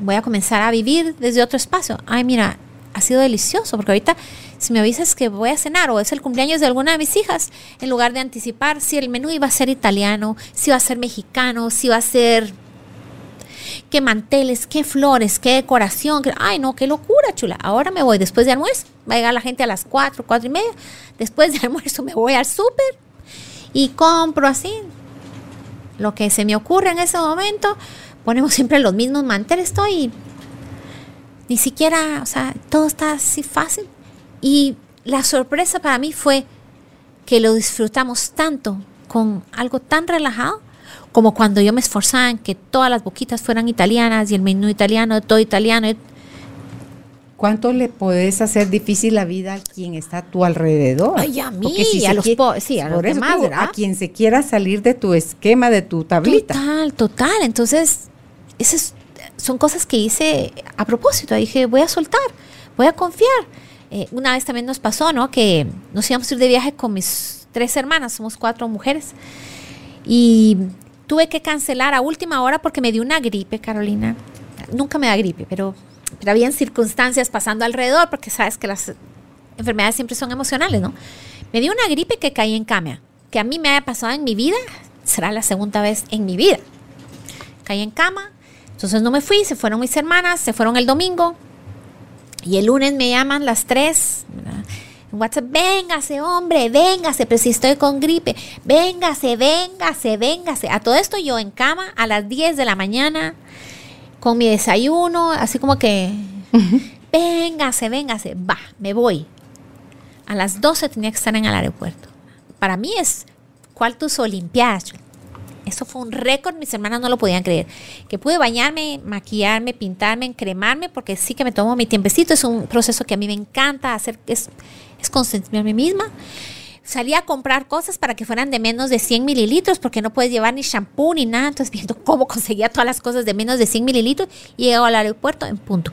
Voy a comenzar a vivir desde otro espacio. Ay, mira, ha sido delicioso, porque ahorita si me avisas que voy a cenar o es el cumpleaños de alguna de mis hijas, en lugar de anticipar si el menú iba a ser italiano, si iba a ser mexicano, si iba a ser qué manteles, qué flores, qué decoración. ay, no, qué locura, chula. Ahora me voy después de almuerzo. Va a llegar la gente a las 4, 4 y media. Después de almuerzo me voy al súper y compro así lo que se me ocurre en ese momento. Ponemos siempre los mismos manteles, estoy ni siquiera, o sea, todo está así fácil. Y la sorpresa para mí fue que lo disfrutamos tanto con algo tan relajado como cuando yo me esforzaba en que todas las boquitas fueran italianas y el menú italiano, todo italiano. ¿Cuánto le puedes hacer difícil la vida a quien está a tu alrededor? Ay, a mí, a los, sí, a los demás, A quien se quiera salir de tu esquema, de tu tablita. Total, total. Entonces, esas son cosas que hice a propósito. Dije, voy a soltar, voy a confiar. Eh, una vez también nos pasó, ¿no? Que nos íbamos a ir de viaje con mis tres hermanas, somos cuatro mujeres. Y tuve que cancelar a última hora porque me dio una gripe, Carolina. Nunca me da gripe, pero pero habían circunstancias pasando alrededor, porque sabes que las enfermedades siempre son emocionales, ¿no? Me dio una gripe que caí en cama, que a mí me haya pasado en mi vida, será la segunda vez en mi vida. Caí en cama, entonces no me fui, se fueron mis hermanas, se fueron el domingo, y el lunes me llaman las tres, en WhatsApp, véngase, hombre, véngase, pero si estoy con gripe, véngase, véngase, véngase. A todo esto yo en cama a las 10 de la mañana, con mi desayuno, así como que, véngase, véngase, va, me voy. A las 12 tenía que estar en el aeropuerto. Para mí es cuál tus Olimpiadas. Eso fue un récord, mis hermanas no lo podían creer. Que pude bañarme, maquillarme, pintarme, encremarme, porque sí que me tomo mi tiempecito. Es un proceso que a mí me encanta hacer, es, es consentirme a mí misma salí a comprar cosas para que fueran de menos de 100 mililitros, porque no puedes llevar ni shampoo ni nada. Entonces, viendo cómo conseguía todas las cosas de menos de 100 mililitros y llego al aeropuerto en punto.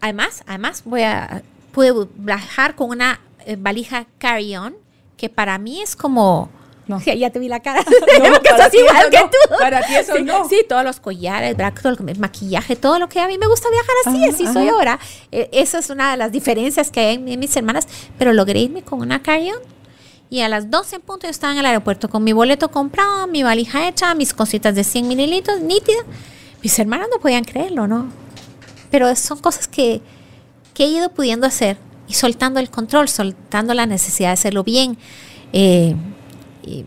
Además, además voy a, pude viajar con una eh, valija carry-on, que para mí es como... No. ya te vi la cara. No, que ti igual que tú. para ti eso sí, no. Sí, todos los collares, todo el maquillaje, todo lo que a mí me gusta viajar así, así soy ahora. Eh, esa es una de las diferencias que hay en mis hermanas, pero logré irme con una carry-on y a las 12 en punto yo estaba en el aeropuerto con mi boleto comprado, mi valija hecha, mis cositas de 100 mililitros, nítida. Mis hermanas no podían creerlo, ¿no? Pero son cosas que, que he ido pudiendo hacer y soltando el control, soltando la necesidad de hacerlo bien. Eh,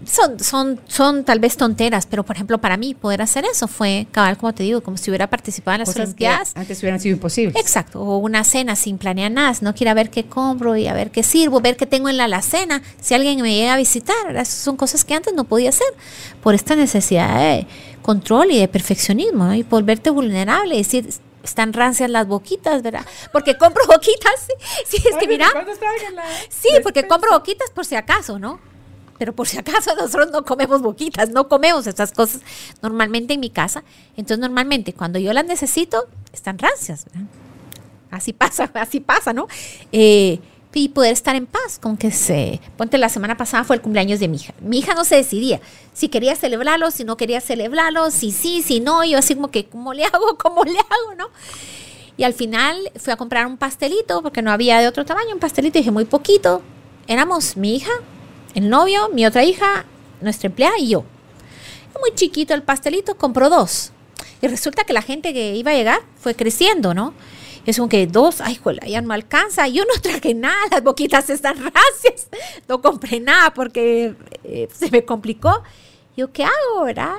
son, son, son tal vez tonteras, pero por ejemplo para mí poder hacer eso fue, cabal, como te digo, como si hubiera participado en las Olimpiadas. Antes hubieran sido imposible. Exacto, o una cena sin planear nada, no quiero ver qué compro y a ver qué sirvo, ver qué tengo en la alacena, si alguien me llega a visitar, esas son cosas que antes no podía hacer por esta necesidad de control y de perfeccionismo y volverte vulnerable, y decir, están rancias las boquitas, ¿verdad? Porque compro boquitas, sí, es que mira, sí, porque compro boquitas por si acaso, ¿no? Pero por si acaso nosotros no comemos boquitas, no comemos estas cosas normalmente en mi casa. Entonces normalmente cuando yo las necesito, están rancias. Así pasa, así pasa, ¿no? Eh, y poder estar en paz con que se... Ponte, la semana pasada fue el cumpleaños de mi hija. Mi hija no se decidía si quería celebrarlo, si no quería celebrarlo, si sí, si no. Yo así como que, ¿cómo le hago? ¿Cómo le hago? ¿No? Y al final fui a comprar un pastelito porque no había de otro tamaño, un pastelito, dije, muy poquito. Éramos mi hija, el novio, mi otra hija, nuestra empleada y yo. Muy chiquito el pastelito, compró dos. Y resulta que la gente que iba a llegar fue creciendo, ¿no? Es como que dos, ay, joder, ya no alcanza. Yo no traje nada, las boquitas están racias. No compré nada porque eh, se me complicó. Yo, ¿qué hago, verdad?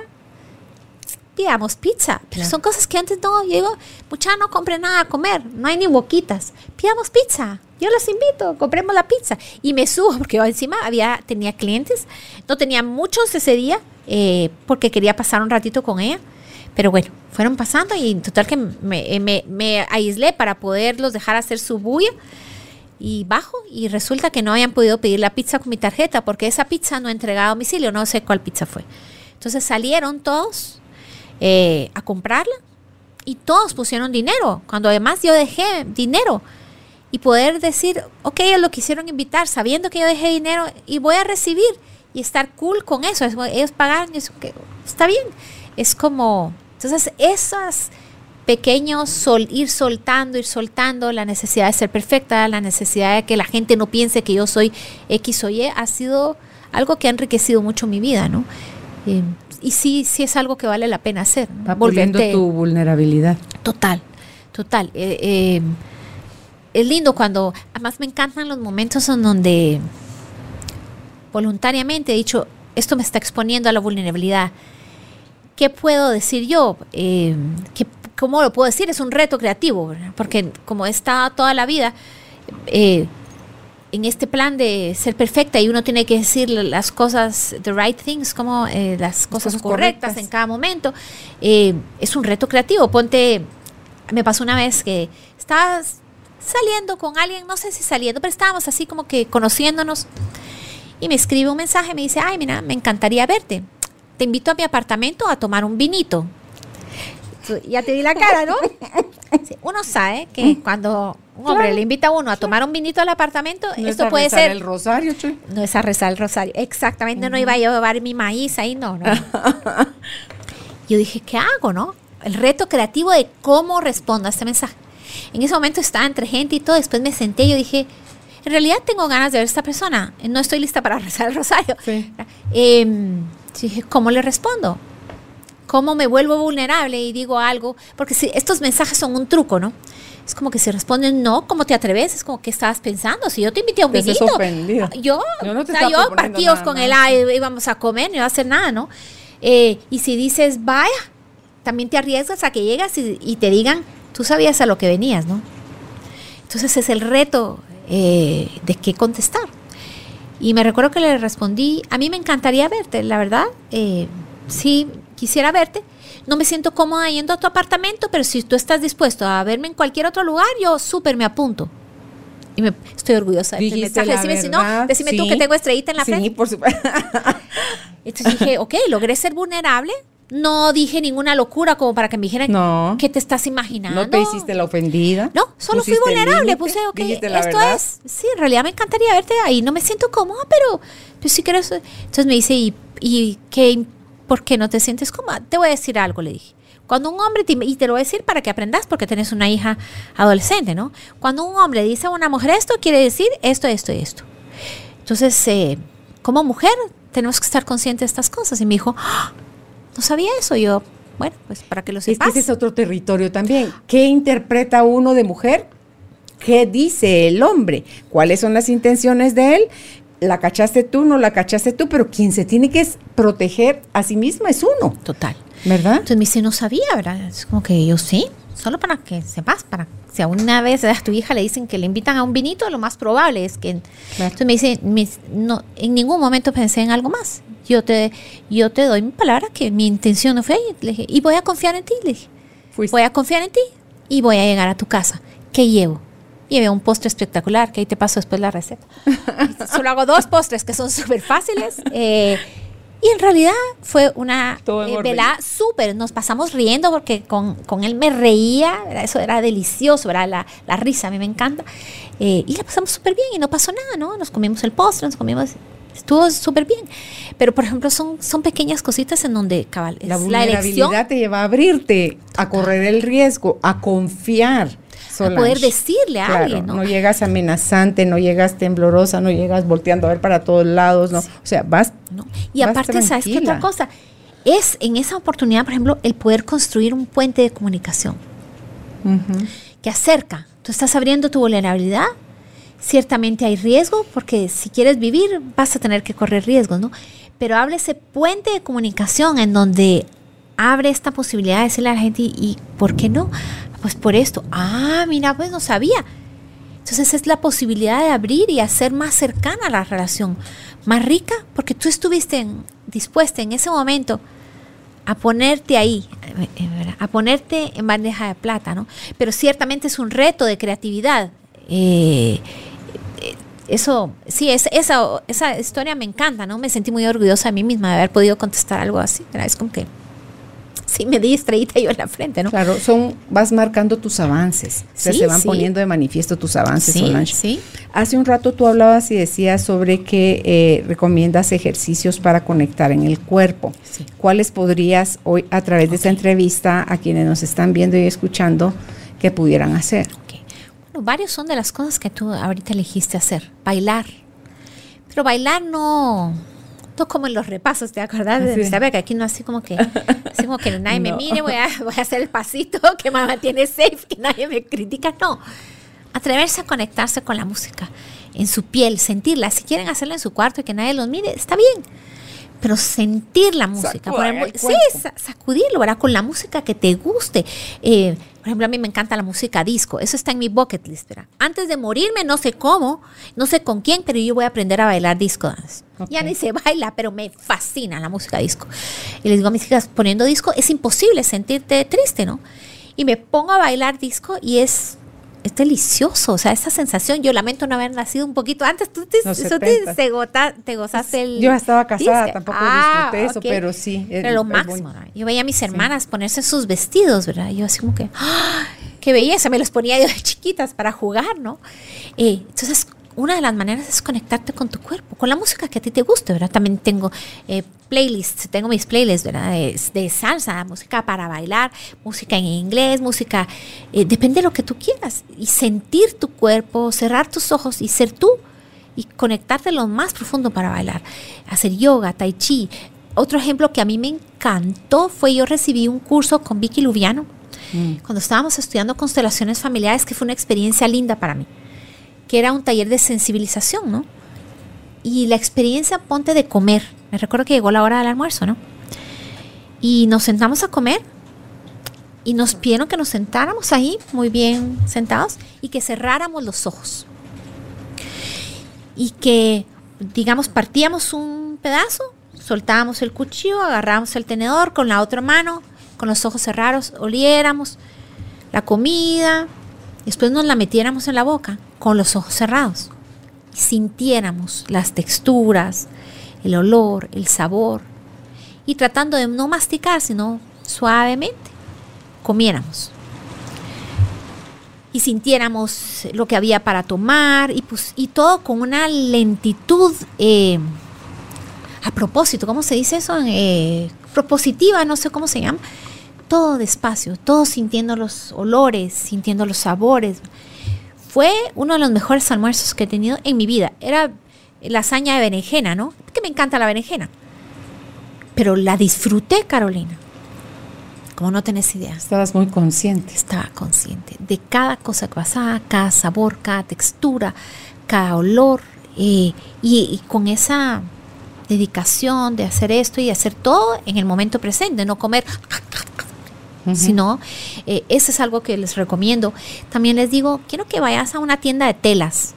pidamos pizza. Pero son cosas que antes no, yo digo, mucha no compré nada a comer, no hay ni boquitas. Pidamos pizza. Yo los invito, compremos la pizza. Y me subo, porque yo encima había, tenía clientes, no tenía muchos ese día, eh, porque quería pasar un ratito con ella. Pero bueno, fueron pasando y en total que me, eh, me, me aislé para poderlos dejar hacer su bulla y bajo y resulta que no habían podido pedir la pizza con mi tarjeta porque esa pizza no entregaba a domicilio, no sé cuál pizza fue. Entonces salieron todos eh, a comprarla y todos pusieron dinero, cuando además yo dejé dinero y poder decir, ok, ellos lo quisieron invitar sabiendo que yo dejé dinero y voy a recibir y estar cool con eso, ellos pagan, eso que está bien, es como, entonces esas pequeños sol, ir soltando, ir soltando la necesidad de ser perfecta, la necesidad de que la gente no piense que yo soy X o Y, ha sido algo que ha enriquecido mucho mi vida, ¿no? Eh, y sí, sí es algo que vale la pena hacer. Va volviendo tu vulnerabilidad. Total, total. Eh, eh, es lindo cuando, además me encantan los momentos en donde voluntariamente he dicho, esto me está exponiendo a la vulnerabilidad. ¿Qué puedo decir yo? Eh, ¿Cómo lo puedo decir? Es un reto creativo, porque como he estado toda la vida eh, en este plan de ser perfecta y uno tiene que decir las cosas, the right things, como eh, las cosas, correctas, en cada momento, es un reto creativo. Ponte, me pasó una vez que estabas saliendo con alguien, no sé si saliendo, pero estábamos así como que conociéndonos y me escribe un mensaje, me dice, ay, mira, me encantaría verte. Te invito a mi apartamento a tomar un vinito. Ya te di la cara, ¿no? uno sabe que cuando un hombre le invita a uno a tomar un vinito al apartamento, esto puede ser. el rosario, che. No es a rezar el rosario. Exactamente, no iba a llevar mi maíz ahí, no, no. Yo dije, ¿qué hago, no? El reto creativo de cómo respondo a este mensaje. En ese momento estaba entre gente y todo. Después me senté y yo dije, en realidad tengo ganas de ver a esta persona. No estoy lista para rezar el rosario. Em, dije, ¿cómo le respondo? ¿Cómo me vuelvo vulnerable y digo algo? Porque si, estos mensajes son un truco, ¿no? Es como que si responden no, ¿cómo te atreves? Es como que estabas pensando. Si yo te invité a un vinito, yo, yo, no yo partidos con el él, íbamos a comer, no iba a hacer nada, ¿no? Eh, y si dices, vaya, también te arriesgas a que llegas y te digan, tú sabías a lo que venías, ¿no? Entonces es el reto eh, de qué contestar. Y me recuerdo que le respondí, a mí me encantaría verte, la verdad, eh, sí quisiera verte. No me siento cómoda yendo a tu apartamento, pero si tú estás dispuesto a verme en cualquier otro lugar, yo súper me apunto. Y me, estoy orgullosa de este mensaje. Decime, si no, decime tú que tengo estrellita en la frente. Sí, por supuesto. Entonces dije, ok, logré ser vulnerable, no dije ninguna locura como para que me dijeran no. qué te estás imaginando. No te hiciste la ofendida. No, solo fui vulnerable. Puse, ok, esto es. Sí, en realidad me encantaría verte ahí. No me siento cómoda, pero pues si quieres. Entonces me dice, ¿y, y qué, por qué no te sientes cómoda? Te voy a decir algo, le dije. Cuando un hombre, te, y te lo voy a decir para que aprendas porque tienes una hija adolescente, ¿no? Cuando un hombre dice a una mujer esto, quiere decir esto, esto y esto. Entonces, eh, como mujer, tenemos que estar conscientes de estas cosas. Y me dijo, ¡Ah! No sabía eso. Yo, bueno, pues para que lo sepas. Es que ese es otro territorio también. ¿Qué interpreta uno de mujer? ¿Qué dice el hombre? ¿Cuáles son las intenciones de él? La cachaste tú, no la cachaste tú, pero quien se tiene que proteger a sí mismo es uno. Total. ¿Verdad? Entonces me dice, no sabía, ¿verdad? Es como que yo sí, solo para que sepas, para si a una vez a tu hija le dicen que le invitan a un vinito, lo más probable es que... Entonces me dice, no, en ningún momento pensé en algo más yo te, yo te doy mi palabra que mi intención no fue ahí. Le dije, y voy a confiar en ti. Le dije, voy a confiar en ti y voy a llegar a tu casa. ¿Qué llevo? Llevé un postre espectacular, que ahí te paso después la receta. Solo hago dos postres que son súper fáciles. Eh, y en realidad fue una eh, velada súper. Nos pasamos riendo porque con, con él me reía. Eso era delicioso, ¿verdad? La, la, risa, a mí me encanta. Eh, y la pasamos súper bien y no pasó nada, ¿no? Nos comimos el postre, nos comimos estuvo súper bien. Pero, por ejemplo, son, son pequeñas cositas en donde, cabal, la vulnerabilidad te lleva a abrirte, a correr el riesgo, a confiar. A poder decirle a alguien, ¿no? No llegas amenazante, no llegas temblorosa, no llegas volteando a ver para todos lados, ¿no? O sea, vas. Y aparte, ¿sabes qué otra cosa? Es en esa oportunidad, por ejemplo, el poder construir un puente de comunicación que acerca. Tú estás abriendo tu vulnerabilidad Ciertamente hay riesgo porque si quieres vivir vas a tener que correr riesgos, ¿no? Pero abre ese puente de comunicación en donde abre esta posibilidad de decirle a la gente, ¿y por qué no? Pues por esto. Ah, mira, pues no sabía. Entonces es la posibilidad de abrir y hacer más cercana la relación, más rica, porque tú estuviste dispuesta en ese momento a ponerte ahí, eh, a ponerte en bandeja de plata, ¿no? Pero ciertamente es un reto de creatividad. Eh, eso, sí, es, esa, esa historia me encanta, ¿no? Me sentí muy orgullosa de mí misma de haber podido contestar algo así. Es como que sí me di estrellita yo en la frente, ¿no? Claro, son, vas marcando tus avances. O sea, se van poniendo de manifiesto tus avances, sí, Solange. Sí. Hace un rato tú hablabas y decías sobre que eh, recomiendas ejercicios para conectar en el cuerpo. ¿Cuáles podrías hoy, a través de esta entrevista, a quienes nos están viendo y escuchando, que pudieran hacer? Varios son de las cosas que tú ahorita elegiste hacer. Bailar. Pero bailar no, noto como en los repasos, ¿te acordás? De Sí. ¿Sabe que aquí no así como que, así como que nadie me No. mire, voy a, voy a hacer el pasito que me mantiene safe, que nadie me critica. No, atreverse a conectarse con la música en su piel, sentirla. Si quieren hacerlo en su cuarto y que nadie los mire, está bien. Pero sentir la música, el sí, sacudirlo, ¿verdad? Con la música que te guste. Eh, por ejemplo, a mí me encanta la música disco. Eso está en mi bucket list, ¿verdad? Antes de morirme, no sé cómo, no sé con quién, pero yo voy a aprender a bailar disco dance. Ya ni se baila, pero me fascina la música disco. Y les digo a mis hijas, poniendo disco, es imposible sentirte triste, ¿no? Y me pongo a bailar disco y es, es delicioso. O sea, esa sensación, yo lamento no haber nacido un poquito antes. Tú te, eso te, 70s. te gozaste el... Yo estaba casada, tampoco Ah, disfruté eso, pero sí. es- Pero lo máximo. ¿verdad? Yo veía a mis hermanas ponerse sus vestidos, ¿verdad? Yo así como que, ¡ah! ¡Qué belleza! Me los ponía yo de chiquitas para jugar, ¿no? Eh, entonces, una de las maneras es conectarte con tu cuerpo, con la música que a ti te guste, ¿verdad? También tengo eh, playlists, tengo mis playlists, ¿verdad? De, de salsa, música para bailar, música en inglés, música, eh, depende de lo que tú quieras. Y sentir tu cuerpo, cerrar tus ojos y ser tú y conectarte lo más profundo para bailar. Hacer yoga, tai chi. Otro ejemplo que a mí me encantó fue yo recibí un curso con Vicky Luviano Mm. cuando estábamos estudiando constelaciones familiares, que fue una experiencia linda para mí, que era un taller de sensibilización, ¿no? Y la experiencia, ponte de comer. Me recuerdo que llegó la hora del almuerzo, ¿no? Y nos sentamos a comer y nos pidieron que nos sentáramos ahí, muy bien sentados, y que cerráramos los ojos. Y que, digamos, partíamos un pedazo, soltábamos el cuchillo, agarrábamos el tenedor con la otra mano, con los ojos cerrados, oliéramos la comida, después nos la metiéramos en la boca con los ojos cerrados y sintiéramos las texturas, el olor, el sabor y tratando de no masticar, sino suavemente comiéramos y sintiéramos lo que había para tomar y, pues, y todo con una lentitud eh, a propósito, ¿cómo se dice eso? Eh, propositiva, no sé cómo se llama. Todo despacio, todo sintiendo los olores, sintiendo los sabores. Fue uno de los mejores almuerzos que he tenido en mi vida. Era lasaña de berenjena, ¿no? Que me encanta la berenjena. Pero la disfruté, Carolina. Como no tenés idea. Estabas muy consciente. Estaba consciente de cada cosa que pasaba, cada sabor, cada textura, cada olor. eh, y, y con esa dedicación de hacer esto y hacer todo en el momento presente, no comer Ujú. sino eh, eso es algo que les recomiendo. También les digo, quiero que vayas a una tienda de telas.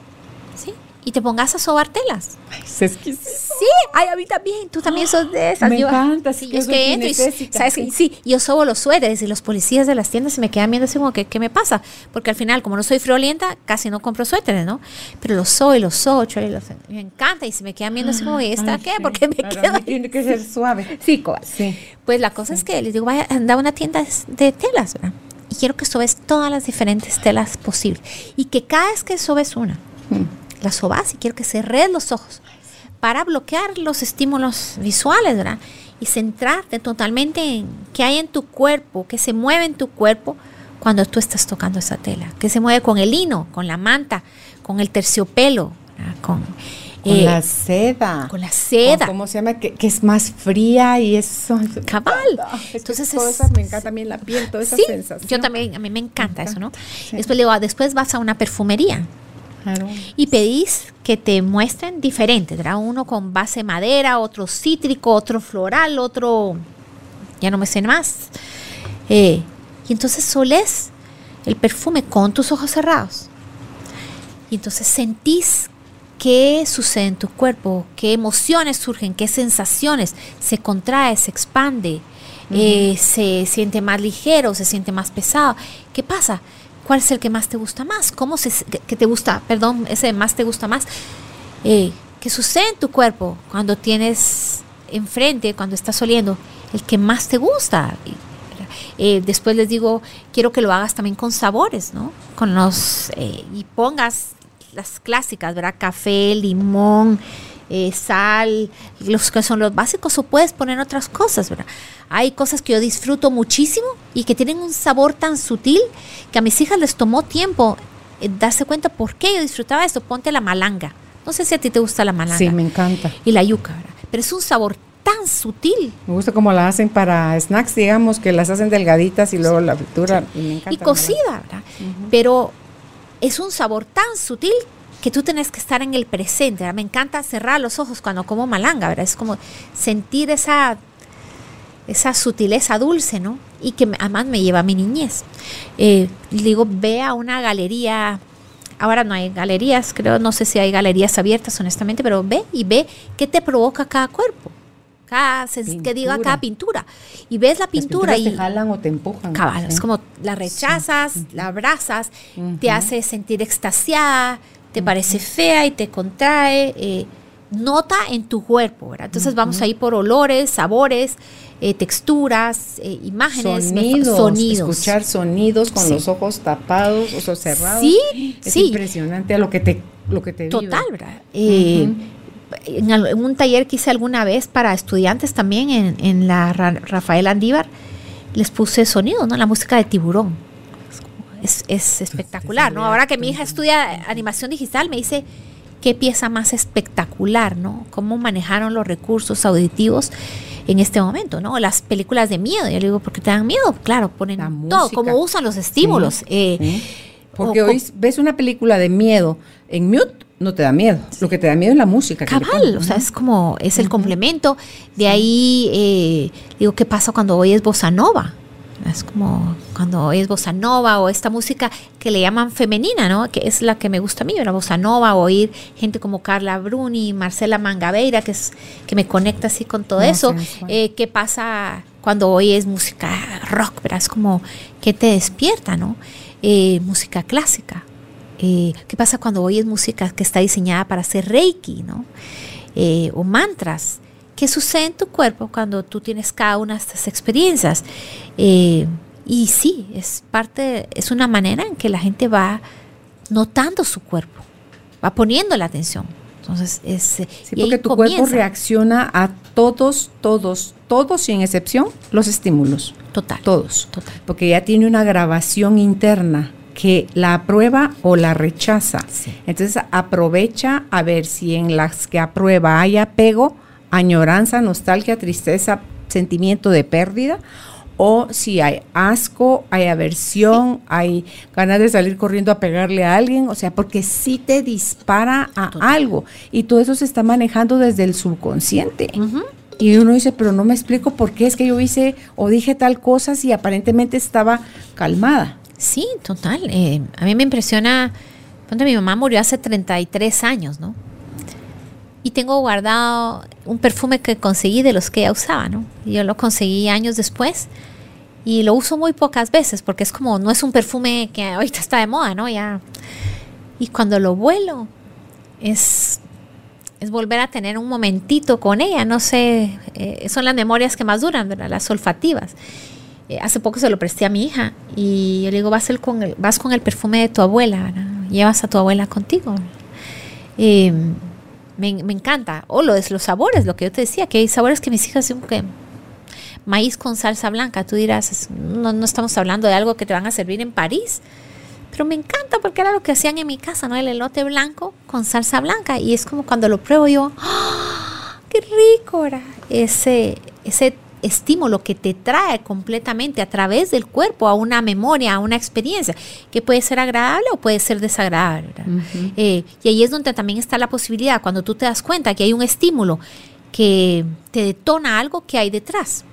Y te pongas a sobar telas. Ay, es exquisito. Sí, ay, a mí también, tú también sos de esas. Me Yo- encanta, Sí, yo es yo soy que entro y, kinestésica, ¿sabes? sí. sí, yo sobo los suéteres y los policías de las tiendas se me quedan viendo así como que, ¿qué me pasa? Porque al final, como no soy friolenta, casi no compro suéteres, ¿no? Pero los soy, los ocho, y los, me encanta y se me quedan viendo así como, ¿y esta Ay, qué? sí, Porque me mí Tiene que ser suave. Sí, coas. Sí. Pues la cosa es que les digo, vaya, anda a una tienda de telas, ¿verdad? Y quiero que sobes todas las diferentes telas posibles. Y que cada vez que sobes una, Mm. La sobas y quiero que cerres los ojos para bloquear los estímulos visuales, ¿verdad? Y centrarte totalmente en qué hay en tu cuerpo, qué se mueve en tu cuerpo cuando tú estás tocando esa tela, qué se mueve con el lino, con la manta, con el terciopelo, ¿verdad? con, Con eh, la seda. con la seda. ¿Cómo se llama? Que, que es más fría y eso. Cabal. Entonces, Entonces todo es- me encanta también la piel, toda esa sí, sensación. yo también, a mí me encanta Me eso, ¿no? encanta, sí. Después le digo, ah, después vas a una perfumería Claro. y pedís que te muestren diferentes, ¿verdad? Uno con base madera, otro cítrico, otro floral, otro, ya no me sé más. Eh, y entonces solés el perfume con tus ojos cerrados. Y entonces sentís qué sucede en tu cuerpo, qué emociones surgen, qué sensaciones, se contrae, se expande, eh, se siente más ligero, se siente más pesado. ¿Qué pasa? ¿Cuál es el que más te gusta más? ¿Cómo se, que te gusta, perdón, ese más te gusta más? Eh, ¿Qué sucede en tu cuerpo cuando tienes enfrente, cuando estás oliendo, el que más te gusta? Eh, después les digo, quiero que lo hagas también con sabores, ¿no? Con los, eh, y pongas las clásicas, ¿verdad? Café, limón, eh, sal, los que son los básicos, o puedes poner otras cosas, ¿verdad? Hay cosas que yo disfruto muchísimo y que tienen un sabor tan sutil que a mis hijas les tomó tiempo eh, darse cuenta por qué yo disfrutaba esto. Ponte la malanga. No sé si a ti te gusta la malanga Sí, me encanta. y la yuca, ¿verdad? pero es un sabor tan sutil. Me gusta cómo la hacen para snacks, digamos, que las hacen delgaditas y luego la fritura. Y, y cocida, ¿verdad? Pero es un sabor tan sutil que tú tenés que estar en el presente. Me encanta cerrar los ojos cuando como malanga, ¿verdad? Es como sentir esa, esa sutileza dulce, ¿no? Y que además me lleva a mi niñez. Eh, digo, ve a una galería. Ahora no hay galerías, creo, no sé si hay galerías abiertas, honestamente, pero ve y ve qué te provoca cada cuerpo. Cada, que diga cada pintura. Y ves la pintura y. te jalan o te empujan. Cabal, es como la rechazas, la abrazas, te hace sentir extasiada, te parece fea y te contrae, eh, nota en tu cuerpo, ¿verdad? Entonces vamos ahí por olores, sabores, eh, texturas, eh, imágenes, sonidos, Escuchar sonidos con los ojos tapados o cerrados. Sí, es impresionante a lo que te, lo que te Total, ¿verdad? en, un taller que hice alguna vez para estudiantes también en, en la Rafael Andívar, les puse sonido, ¿no? La música de tiburón es, espectacular, ¿no? Ahora que mi hija estudia animación digital, me dice qué pieza más espectacular, ¿no? Cómo manejaron los recursos auditivos en este momento, ¿no? Las películas de miedo, yo le digo, ¿por qué te dan miedo? Claro, ponen todo, cómo usan los estímulos. Eh, Porque hoy ves una película de miedo en mute, no te da miedo. Lo que te da miedo es la música. Cabal, o sea, es como, es el complemento. De ahí, eh, digo, ¿qué pasa cuando oyes bossa nova? Es como cuando es bossa nova o esta música que le llaman femenina, ¿no? Que es la que me gusta a mí, la bossa nova, oír gente como Carla Bruni, Marcela Mangabeira, que es que me conecta así con todo eso. Eh, ¿Qué pasa cuando oyes música rock? ¿verdad? Es como que te despierta, ¿no? Eh, música clásica. Eh, ¿Qué pasa cuando oyes música que está diseñada para hacer reiki, ¿no? o mantras. ¿Qué sucede en tu cuerpo cuando tú tienes cada una de estas experiencias? Eh, y sí, es parte, es una manera en que la gente va notando su cuerpo, va poniendo la atención. Entonces, es, sí, porque tu cuerpo reacciona a todos, todos, todos, sin excepción, los estímulos. Total. Todos. Total. Porque ya tiene una grabación interna que la aprueba o la rechaza. Entonces aprovecha a ver si en las que aprueba hay apego añoranza, nostalgia, tristeza, sentimiento de pérdida, o si hay asco, hay aversión, hay ganas de salir corriendo a pegarle a alguien, o sea, porque sí te dispara a algo y todo eso se está manejando desde el subconsciente. Y uno dice, pero no me explico por qué es que yo hice o dije tal cosa si aparentemente estaba calmada. Sí, total. Eh, a mí me impresiona, cuando mi mamá murió hace 33 años, ¿no? Y tengo guardado un perfume que conseguí de los que ella usaba, ¿no? yo lo conseguí años después y lo uso muy pocas veces porque es como, no es un perfume que ahorita está de moda, ¿no? Ya. Y cuando lo vuelo, es, es volver a tener un momentito con ella, no sé, eh, son las memorias que más duran, ¿verdad? Las olfativas. Eh, hace poco se lo presté a mi hija y yo le digo, vas, con el, vas con el perfume de tu abuela, llevas a tu abuela contigo. Me, encanta. O lo es los sabores, lo que yo te decía, que hay sabores que mis hijas que maíz con salsa blanca. Tú dirás, no, no estamos hablando de algo que te van a servir en París. Pero me encanta porque era lo que hacían en mi casa, ¿no? El elote blanco con salsa blanca. Y es como cuando lo pruebo yo, ¡ah! ¡qué rico era! Ese, ese estímulo que te trae completamente a través del cuerpo a una memoria, a una experiencia, que puede ser agradable o puede ser desagradable. Eh, y ahí es donde también está la posibilidad, cuando tú te das cuenta que hay un estímulo que te detona algo que hay detrás.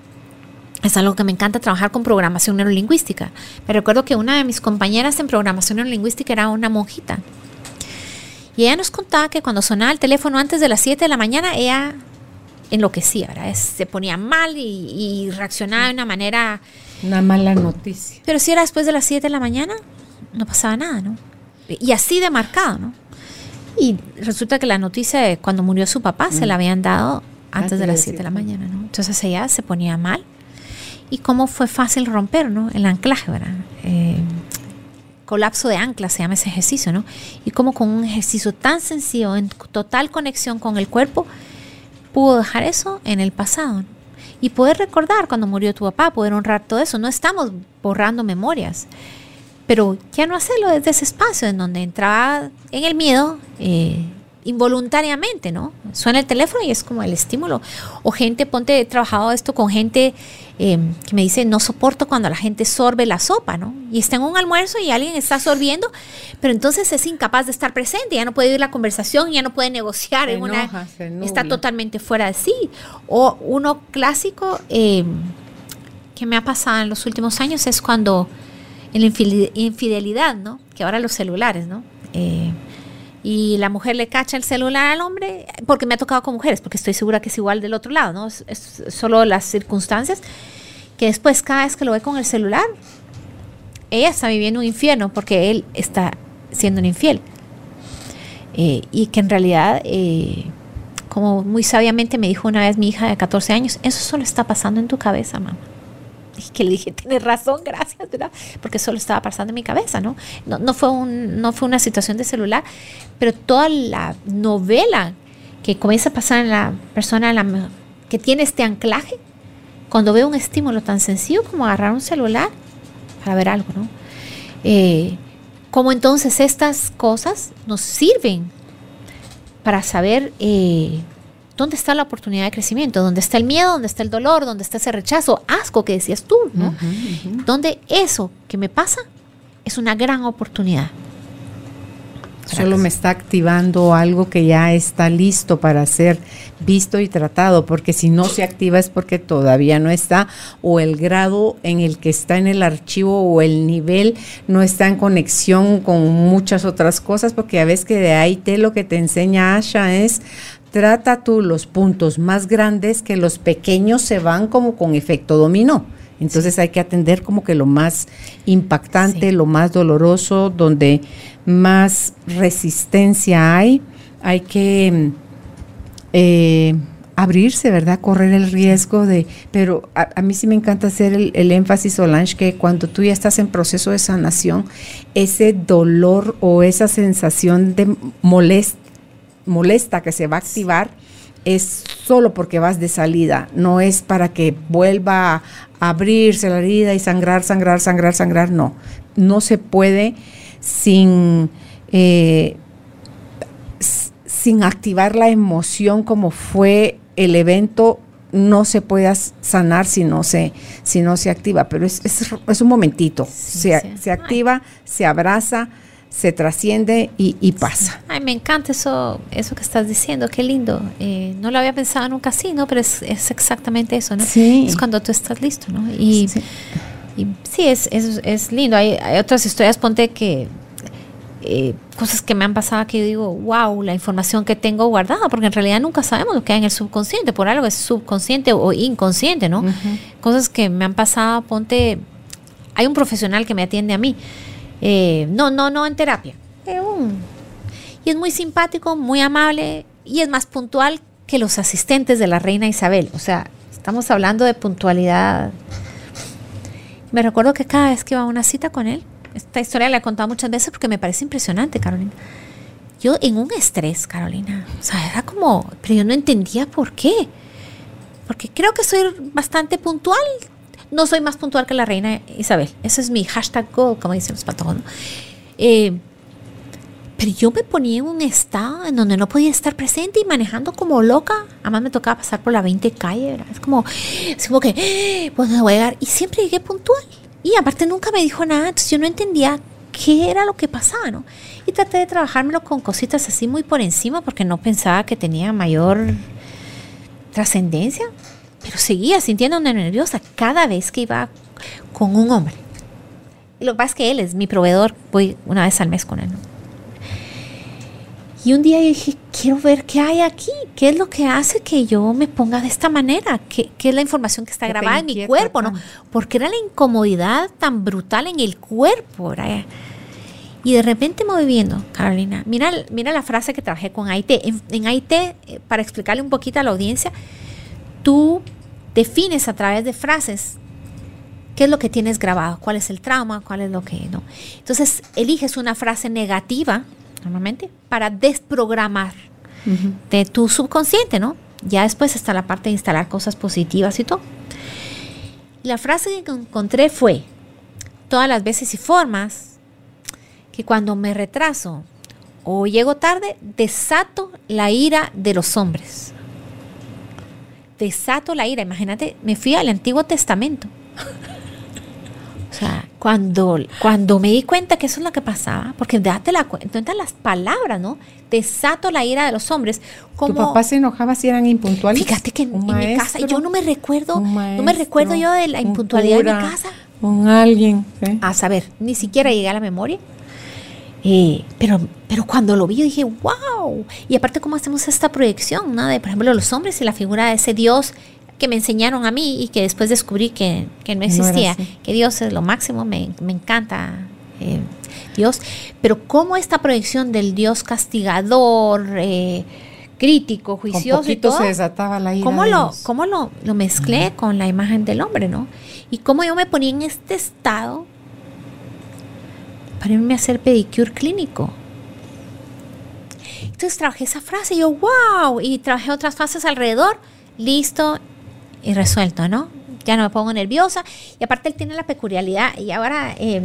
Es algo que me encanta trabajar con programación neurolingüística. Me recuerdo que una de mis compañeras en programación neurolingüística era una monjita. Y ella nos contaba que cuando sonaba el teléfono antes de las 7 de la mañana, ella enloquecía, ¿verdad? se ponía mal y, reaccionaba de una manera... Una mala noticia. Pero si era después de las 7 de la mañana, no pasaba nada, ¿no? Y así de marcado, ¿no? Y resulta que la noticia de cuando murió su papá se la mm. habían dado antes, de las 7 de la mañana, ¿no? Entonces ella se ponía mal. Y cómo fue fácil romper, ¿no? El anclaje, ¿verdad? Eh, colapso de ancla se llama ese ejercicio, ¿no? Y cómo con un ejercicio tan sencillo, en total conexión con el cuerpo, pudo dejar eso en el pasado. Y poder recordar cuando murió tu papá, poder honrar todo eso. No estamos borrando memorias. Pero ya no hacerlo desde ese espacio en donde entraba en el miedo, eh, involuntariamente, ¿no? Suena el teléfono y es como el estímulo. O gente, ponte, he trabajado esto con gente eh, que me dice, no soporto cuando la gente sorbe la sopa, ¿no? Y está en un almuerzo y alguien está sorbiendo, pero entonces es incapaz de estar presente, ya no puede oír la conversación, ya no puede negociar, en una, está totalmente fuera de sí. O uno clásico eh, que me ha pasado en los últimos años es cuando en la infidelidad, ¿no? Que ahora los celulares, ¿no? Eh, y la mujer le cacha el celular al hombre, porque me ha tocado con mujeres, porque estoy segura que es igual del otro lado, ¿no? Es, solo las circunstancias, que después cada vez que lo ve con el celular, ella está viviendo un infierno porque él está siendo un infiel. Eh, y que en realidad, eh, como muy sabiamente me dijo una vez mi hija de 14 años, eso solo está pasando en tu cabeza, mamá que le dije, tienes razón, gracias, ¿verdad? Porque solo estaba pasando en mi cabeza, ¿no? No, fue, un, no fue una situación de celular, pero toda la novela que comienza a pasar en la persona que tiene este anclaje, cuando ve un estímulo tan sencillo como agarrar un celular para ver algo, ¿no? Eh, como entonces estas cosas nos sirven para saber eh, ¿Dónde está la oportunidad de crecimiento? ¿Dónde está el miedo? ¿Dónde está el dolor? ¿Dónde está ese rechazo? Asco que decías tú, ¿no? Donde eso que me pasa es una gran oportunidad. Solo me está activando algo que ya está listo para ser visto y tratado, porque si no se activa es porque todavía no está, o el grado en el que está en el archivo o el nivel no está en conexión con muchas otras cosas, porque a veces que de ahí te lo que te enseña Asha es trata tú los puntos más grandes que los pequeños se van como con efecto dominó. Entonces hay que atender como que lo más impactante, lo más doloroso, donde más resistencia hay. Hay que eh, abrirse, ¿verdad? Correr el riesgo de... Pero a, mí sí me encanta hacer el, el, énfasis, Solange, que cuando tú ya estás en proceso de sanación, ese dolor o esa sensación de molestia, molesta que se va a activar es solo porque vas de salida, no es para que vuelva a abrirse la herida y sangrar, sangrar, sangrar, sangrar, no. No se puede sin, eh, sin activar la emoción como fue el evento, no se puede sanar si no se, si no se activa, pero es, es, un momentito, se, se, activa, se abraza, se trasciende y, pasa. Ay, me encanta eso, eso que estás diciendo, qué lindo. Eh, no lo había pensado nunca así, ¿no? Pero es, exactamente eso, ¿no? Sí. Es cuando tú estás listo, ¿no? Y sí, sí es, es, es, lindo. Hay, hay, otras historias, ponte que eh, cosas que me han pasado que yo digo, wow, la información que tengo guardada, porque en realidad nunca sabemos lo que hay en el subconsciente, por algo es subconsciente o inconsciente, ¿no? Cosas que me han pasado, ponte, hay un profesional que me atiende a mí eh, no, no, no en terapia. y es muy simpático, muy amable y es más puntual que los asistentes de la reina Isabel. O sea, estamos hablando de puntualidad. Me recuerdo que cada vez que iba a una cita con él, esta historia la he contado muchas veces porque me parece impresionante, Carolina. Yo en un estrés, Carolina. O sea, era como, pero yo no entendía por qué. Porque creo que soy bastante puntual, no soy más puntual que la reina Isabel. Ese es mi hashtag goal, como dicen los patojos. Eh, pero yo me ponía en un estado en donde no podía estar presente y manejando como loca. Además me tocaba pasar por la 20 calle. Es como, es como que, pues me voy a llegar. Y siempre llegué puntual. Y aparte nunca me dijo nada. Entonces yo no entendía qué era lo que pasaba, ¿no? Y traté de trabajármelo con cositas así muy por encima porque no pensaba que tenía mayor trascendencia pero seguía sintiéndome nerviosa cada vez que iba con un hombre. Y lo que pasa es que él es mi proveedor, voy una vez al mes con él. Y un día dije, quiero ver qué hay aquí, qué es lo que hace que yo me ponga de esta manera, qué, qué es la información que está grabada en mi cuerpo, ¿no? Porque era la incomodidad tan brutal en el cuerpo. Y de repente me voy viendo, Carolina, mira, mira la frase que trabajé con AIT. En, en AIT, eh, para explicarle un poquito a la audiencia, tú defines a través de frases qué es lo que tienes grabado, cuál es el trauma, cuál es lo que no. Entonces, eliges una frase negativa, normalmente, para desprogramar de tu subconsciente, ¿no? Ya después está la parte de instalar cosas positivas y todo. La frase que encontré fue, todas las veces y formas que cuando me retraso o llego tarde, desato la ira de los hombres. Desato la ira. Imagínate, me fui al Antiguo Testamento. O sea, cuando, cuando me di cuenta que eso es lo que pasaba, porque date la cuenta, las palabras, ¿no? Desato la ira de los hombres. Como, ¿Tu papá se enojaba si eran impuntuales? Fíjate que en, mi casa, yo no me recuerdo, no me recuerdo yo de la impuntualidad de mi casa. Con alguien. A saber, ni siquiera llegué a la memoria. Eh, pero, pero cuando lo vi yo dije, wow. Y aparte, ¿cómo hacemos esta proyección? ¿no? De, por ejemplo, los hombres y la figura de ese Dios que me enseñaron a mí y que después descubrí que, que no existía, que Dios es lo máximo, me, me encanta eh, Dios, pero cómo esta proyección del Dios castigador, eh, crítico, juicioso y todo, se desataba la ira ¿cómo, lo, cómo lo, lo mezclé con la imagen del hombre, no? Y cómo yo me ponía en este estado para irme a hacer pedicure clínico. Entonces trabajé esa frase y yo, wow, y trabajé otras frases alrededor, listo, y resuelto, ¿no? Ya no me pongo nerviosa. Y aparte él tiene la peculiaridad, y ahora eh,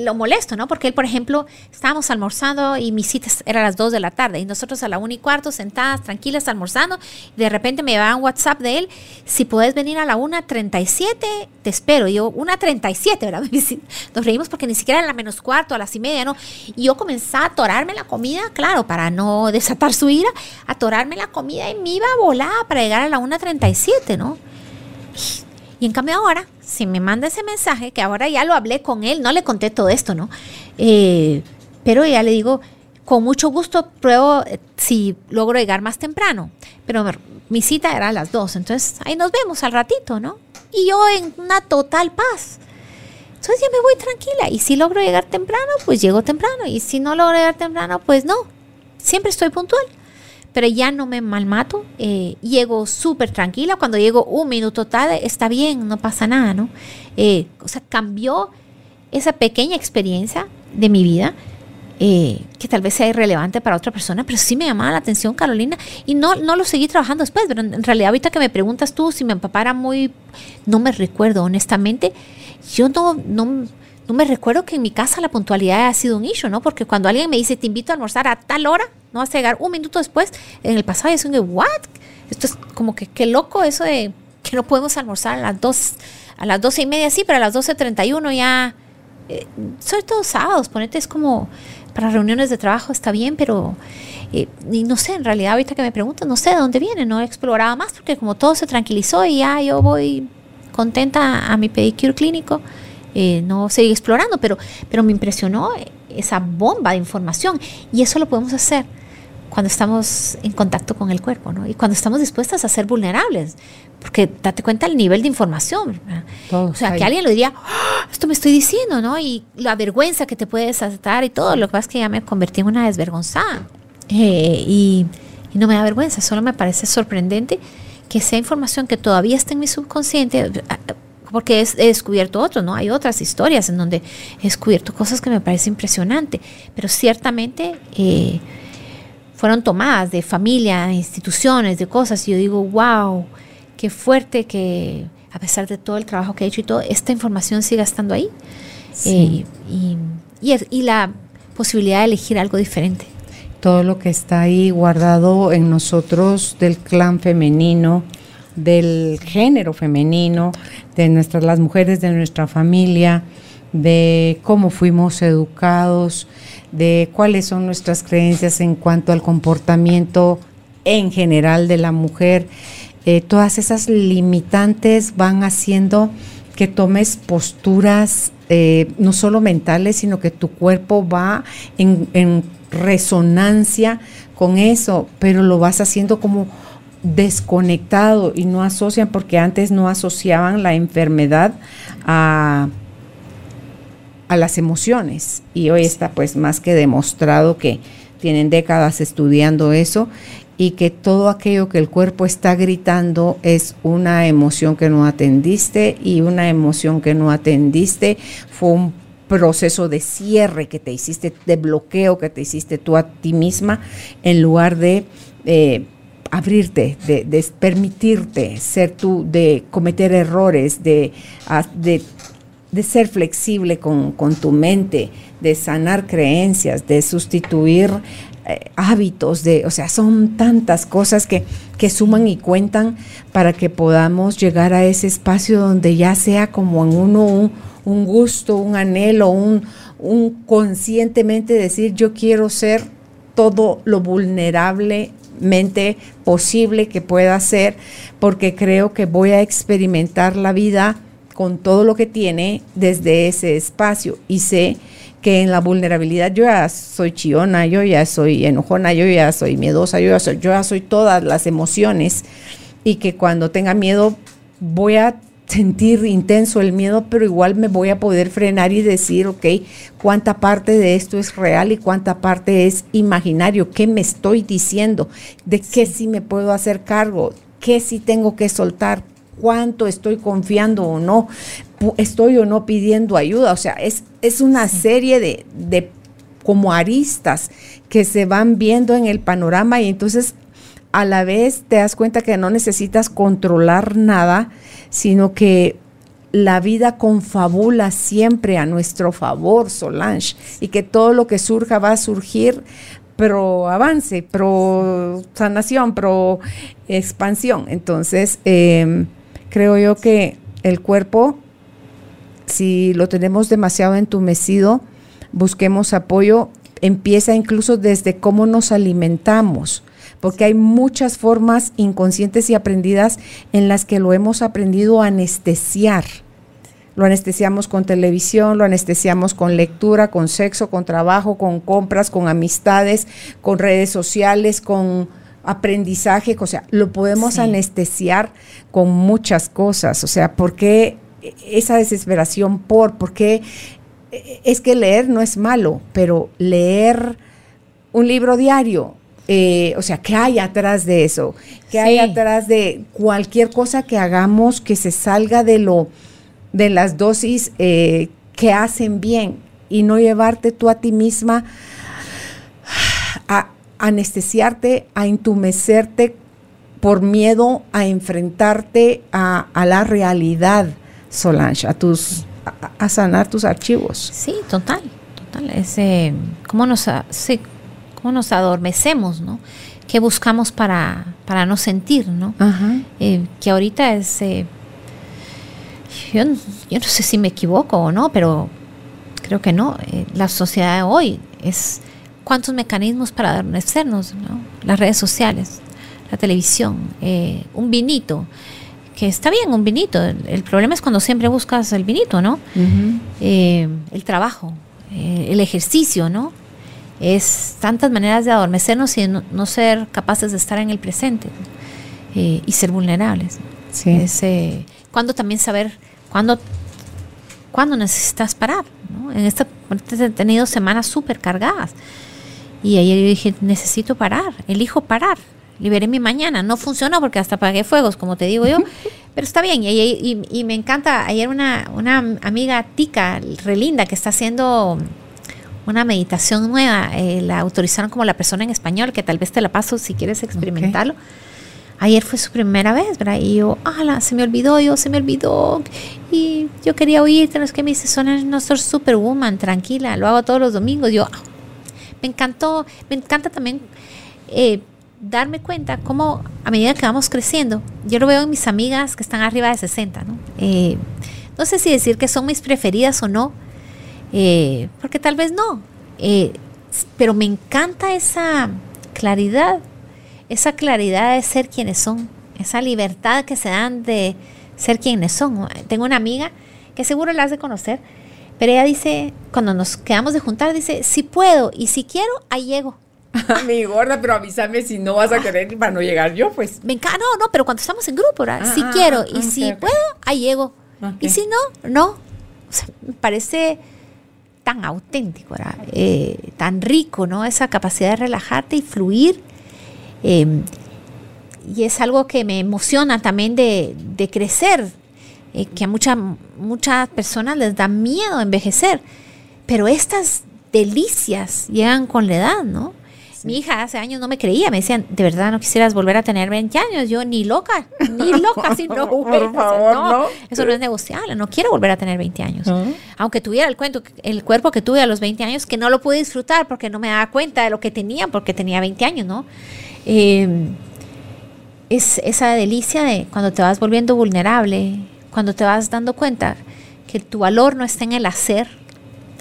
lo molesto, ¿no? Porque él, por ejemplo, estábamos almorzando y mi cita era a las 2 de la tarde y nosotros a la 1 y cuarto sentadas, tranquilas, almorzando. Y de repente me llevaban WhatsApp de él, si puedes venir a la 1.37, te espero. Y yo, 1.37, ¿verdad? Nos reímos porque ni siquiera era la menos cuarto, a las y media, ¿no? Y yo comencé a atorarme la comida, claro, para no desatar su ira, atorarme la comida y me iba a volar para llegar a la 1.37, ¿no? Y en cambio ahora, si me manda ese mensaje, que ahora ya lo hablé con él, no le conté todo esto, ¿no? Eh, pero ya le digo, con mucho gusto pruebo eh, si logro llegar más temprano. Pero mi cita era a las dos, entonces ahí nos vemos al ratito, ¿no? Y yo en una total paz. Entonces ya me voy tranquila. Y si logro llegar temprano, pues llego temprano. Y si no logro llegar temprano, pues no. Siempre estoy puntual pero ya no me malmato, eh, llego súper tranquila, cuando llego un minuto tarde está bien, no pasa nada, ¿no? Eh, o sea, cambió esa pequeña experiencia de mi vida, eh, que tal vez sea irrelevante para otra persona, pero sí me llamaba la atención, Carolina, y no, no lo seguí trabajando después, pero en realidad ahorita que me preguntas tú si mi papá era muy, no me recuerdo honestamente, yo no, no, no me recuerdo que en mi casa la puntualidad ha sido un issue, ¿no? Porque cuando alguien me dice, te invito a almorzar a tal hora, no vas a llegar un minuto después, en el pasado es un ¿what? Esto es como que qué loco eso de que no podemos almorzar a las dos, a las doce y media, sí, pero a las 12.31 ya, eh, sobre todo sábados, ponete, es como para reuniones de trabajo está bien, pero eh, y no sé, en realidad ahorita que me preguntan, no sé de dónde viene, no he explorado más porque como todo se tranquilizó y ya yo voy contenta a mi pedicure clínico. Eh, no seguir explorando, pero, pero me impresionó esa bomba de información y eso lo podemos hacer cuando estamos en contacto con el cuerpo, ¿no? Y cuando estamos dispuestas a ser vulnerables, porque date cuenta el nivel de información. o sea, que alguien lo diría, ¡Ah! esto me estoy diciendo, ¿no? Y la vergüenza que te puedes aceptar y todo. Lo que pasa es que ya me convertí en una desvergonzada. Eh, y, y, no me da vergüenza, solo me parece sorprendente que sea información que todavía está en mi subconsciente porque he descubierto otros, ¿no? Hay otras historias en donde he descubierto cosas que me parece impresionante, pero ciertamente eh, fueron tomadas de familia, instituciones, de cosas, y yo digo, wow, qué fuerte que a pesar de todo el trabajo que he hecho y todo, esta información siga estando ahí. Eh, y, y la posibilidad de elegir algo diferente. Todo lo que está ahí guardado en nosotros del clan femenino, del género femenino, de nuestras las mujeres de nuestra familia, de cómo fuimos educados, de cuáles son nuestras creencias en cuanto al comportamiento en general de la mujer. Eh, todas esas limitantes van haciendo que tomes posturas eh, no solo mentales, sino que tu cuerpo va en, en resonancia con eso, pero lo vas haciendo como desconectado y no asocian, porque antes no asociaban la enfermedad a, a las emociones. Y hoy está pues más que demostrado que tienen décadas estudiando eso y que todo aquello que el cuerpo está gritando es una emoción que no atendiste y una emoción que no atendiste fue un proceso de cierre que te hiciste, de bloqueo que te hiciste tú a ti misma en lugar de... Eh, abrirte, de, permitirte ser tú, de cometer errores, de, de de ser flexible con, tu mente, de sanar creencias, de sustituir eh, hábitos, de, o sea, son tantas cosas que, que suman y cuentan para que podamos llegar a ese espacio donde ya sea como en uno un, un gusto, un anhelo, un, un conscientemente decir yo quiero ser todo lo vulnerablemente posible que pueda ser, porque creo que voy a experimentar la vida con todo lo que tiene desde ese espacio. Y sé que en la vulnerabilidad yo ya soy chiona, yo ya soy enojona, yo ya soy miedosa, yo ya soy, yo ya soy todas las emociones. Y que cuando tenga miedo voy a sentir intenso el miedo, pero igual me voy a poder frenar y decir, ok, cuánta parte de esto es real y cuánta parte es imaginario, qué me estoy diciendo, de qué sí. me puedo hacer cargo, qué sí tengo que soltar, cuánto estoy confiando o no, estoy o no pidiendo ayuda. O sea, es, es una serie de, de como aristas que se van viendo en el panorama y entonces a la vez te das cuenta que no necesitas controlar nada, sino que la vida confabula siempre a nuestro favor, Solange, y que todo lo que surja va a surgir pro avance, pro sanación, pro expansión. Entonces, em, creo yo que el cuerpo, si lo tenemos demasiado entumecido, busquemos apoyo, empieza incluso desde cómo nos alimentamos porque hay muchas formas inconscientes y aprendidas en las que lo hemos aprendido a anestesiar. Lo anestesiamos con televisión, lo anestesiamos con lectura, con sexo, con trabajo, con compras, con amistades, con redes sociales, con aprendizaje, o sea, lo podemos anestesiar con muchas cosas, o sea, ¿por qué esa desesperación por? ¿Por qué es que leer no es malo, pero leer un libro diario, eh, o sea, ¿qué hay atrás de eso? ¿Qué hay atrás de cualquier cosa que hagamos que se salga de lo, de las dosis eh, que hacen bien y no llevarte tú a ti misma a anestesiarte, a entumecerte por miedo a enfrentarte a, la realidad, Solange, a tus a, sanar tus archivos. Sí, total, total. Ese, ¿cómo nos, sí, cómo nos adormecemos, ¿no? ¿Qué buscamos para, para no sentir, ¿no? Eh, que ahorita es... Eh, yo, no sé si me equivoco o no, pero creo que no. Eh, la sociedad de hoy es cuántos mecanismos para adormecernos, ¿no? Las redes sociales, la televisión, un vinito, que está bien un vinito. El, problema es cuando siempre buscas el vinito, ¿no? el trabajo, el ejercicio, ¿no? es tantas maneras de adormecernos y no, ser capaces de estar en el presente eh, y ser vulnerables. Sí. Es, eh, cuando también saber cuándo, cuándo necesitas parar. En esta he tenido semanas súper cargadas y ayer yo dije, necesito parar, elijo parar. Liberé mi mañana, no funcionó porque hasta apagué fuegos, como te digo yo, pero está bien. Y, y, me encanta, ayer una, una amiga tica, relinda, que está haciendo una meditación nueva. Eh, la autorizaron como la persona en español, que tal vez te la paso si quieres experimentarlo. Ayer fue su primera vez, ¿verdad? Y yo, ala, se me olvidó, yo se me olvidó. Y yo quería oírte, los que me dice, son no soy superwoman, tranquila, lo hago todos los domingos. Yo, ah, me encantó, me encanta también eh, darme cuenta cómo a medida que vamos creciendo, yo lo veo en mis amigas que están arriba de 60, ¿no? Eh, no sé si decir que son mis preferidas o no, eh, porque tal vez no. Eh, pero me encanta esa claridad, esa claridad de ser quienes son, esa libertad que se dan de ser quienes son. Tengo una amiga que seguro la has de conocer, pero ella dice, cuando nos quedamos de juntar, dice, si puedo y si quiero, ahí llego. Mi gorda, pero avísame si no vas a querer para no llegar yo, pues. Me encanta, no, no, pero cuando estamos en grupo, si ah, quiero y si puedo, ahí llego. Y si no, no. me parece tan auténtico, eh, tan rico, ¿no? Esa capacidad de relajarte y fluir. Em, y es algo que me emociona también de, crecer, eh, que a muchas muchas personas les da miedo envejecer, pero estas delicias llegan con la edad, ¿no? Mi hija hace años no me creía, me decían, ¿de verdad no quisieras volver a tener 20 años? Yo ni loca, ni loca, si no, Por favor, no. Eso no es negociable, no quiero volver a tener 20 años. Aunque tuviera el, cuento, el cuerpo que tuve a los 20 años, que no lo pude disfrutar porque no me daba cuenta de lo que tenía, porque tenía 20 años, ¿no? Eh, es esa delicia de cuando te vas volviendo vulnerable, cuando te vas dando cuenta que tu valor no está en el hacer,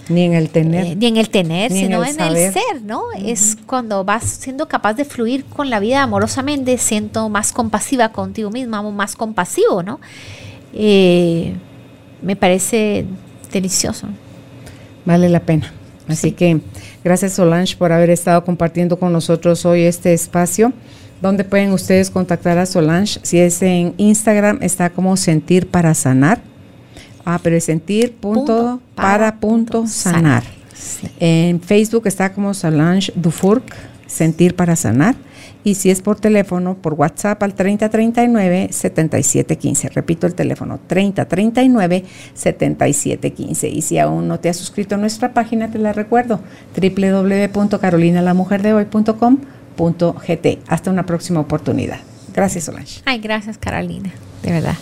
ni en el tener. Eh, ni en el tener, sino en el, ser, ¿no? Es cuando vas siendo capaz de fluir con la vida amorosamente, siendo más compasiva contigo misma, más compasivo, ¿no? Eh, me parece delicioso. Vale la pena. Así que gracias Solange por haber estado compartiendo con nosotros hoy este espacio. ¿Dónde pueden ustedes contactar a Solange? Si es en Instagram, está como Sentir para Sanar. Ah, pero es sentir punto, para, punto sanar. En Facebook está como Solange Dufourc, Sentir para Sanar. Y si es por teléfono, por WhatsApp al 3039-7715. Repito el teléfono, 3039-7715. Y si aún no te has suscrito a nuestra página, te la recuerdo, Hasta una próxima oportunidad. Gracias, Solange. Ay, gracias, Carolina. De verdad.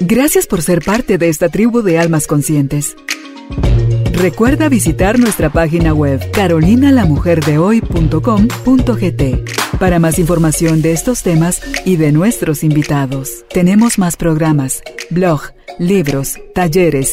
Gracias por ser parte de esta tribu de almas conscientes. Recuerda visitar nuestra página web carolinalamujerdehoy.com.gt para más información de estos temas y de nuestros invitados. Tenemos más programas, blog, libros, talleres,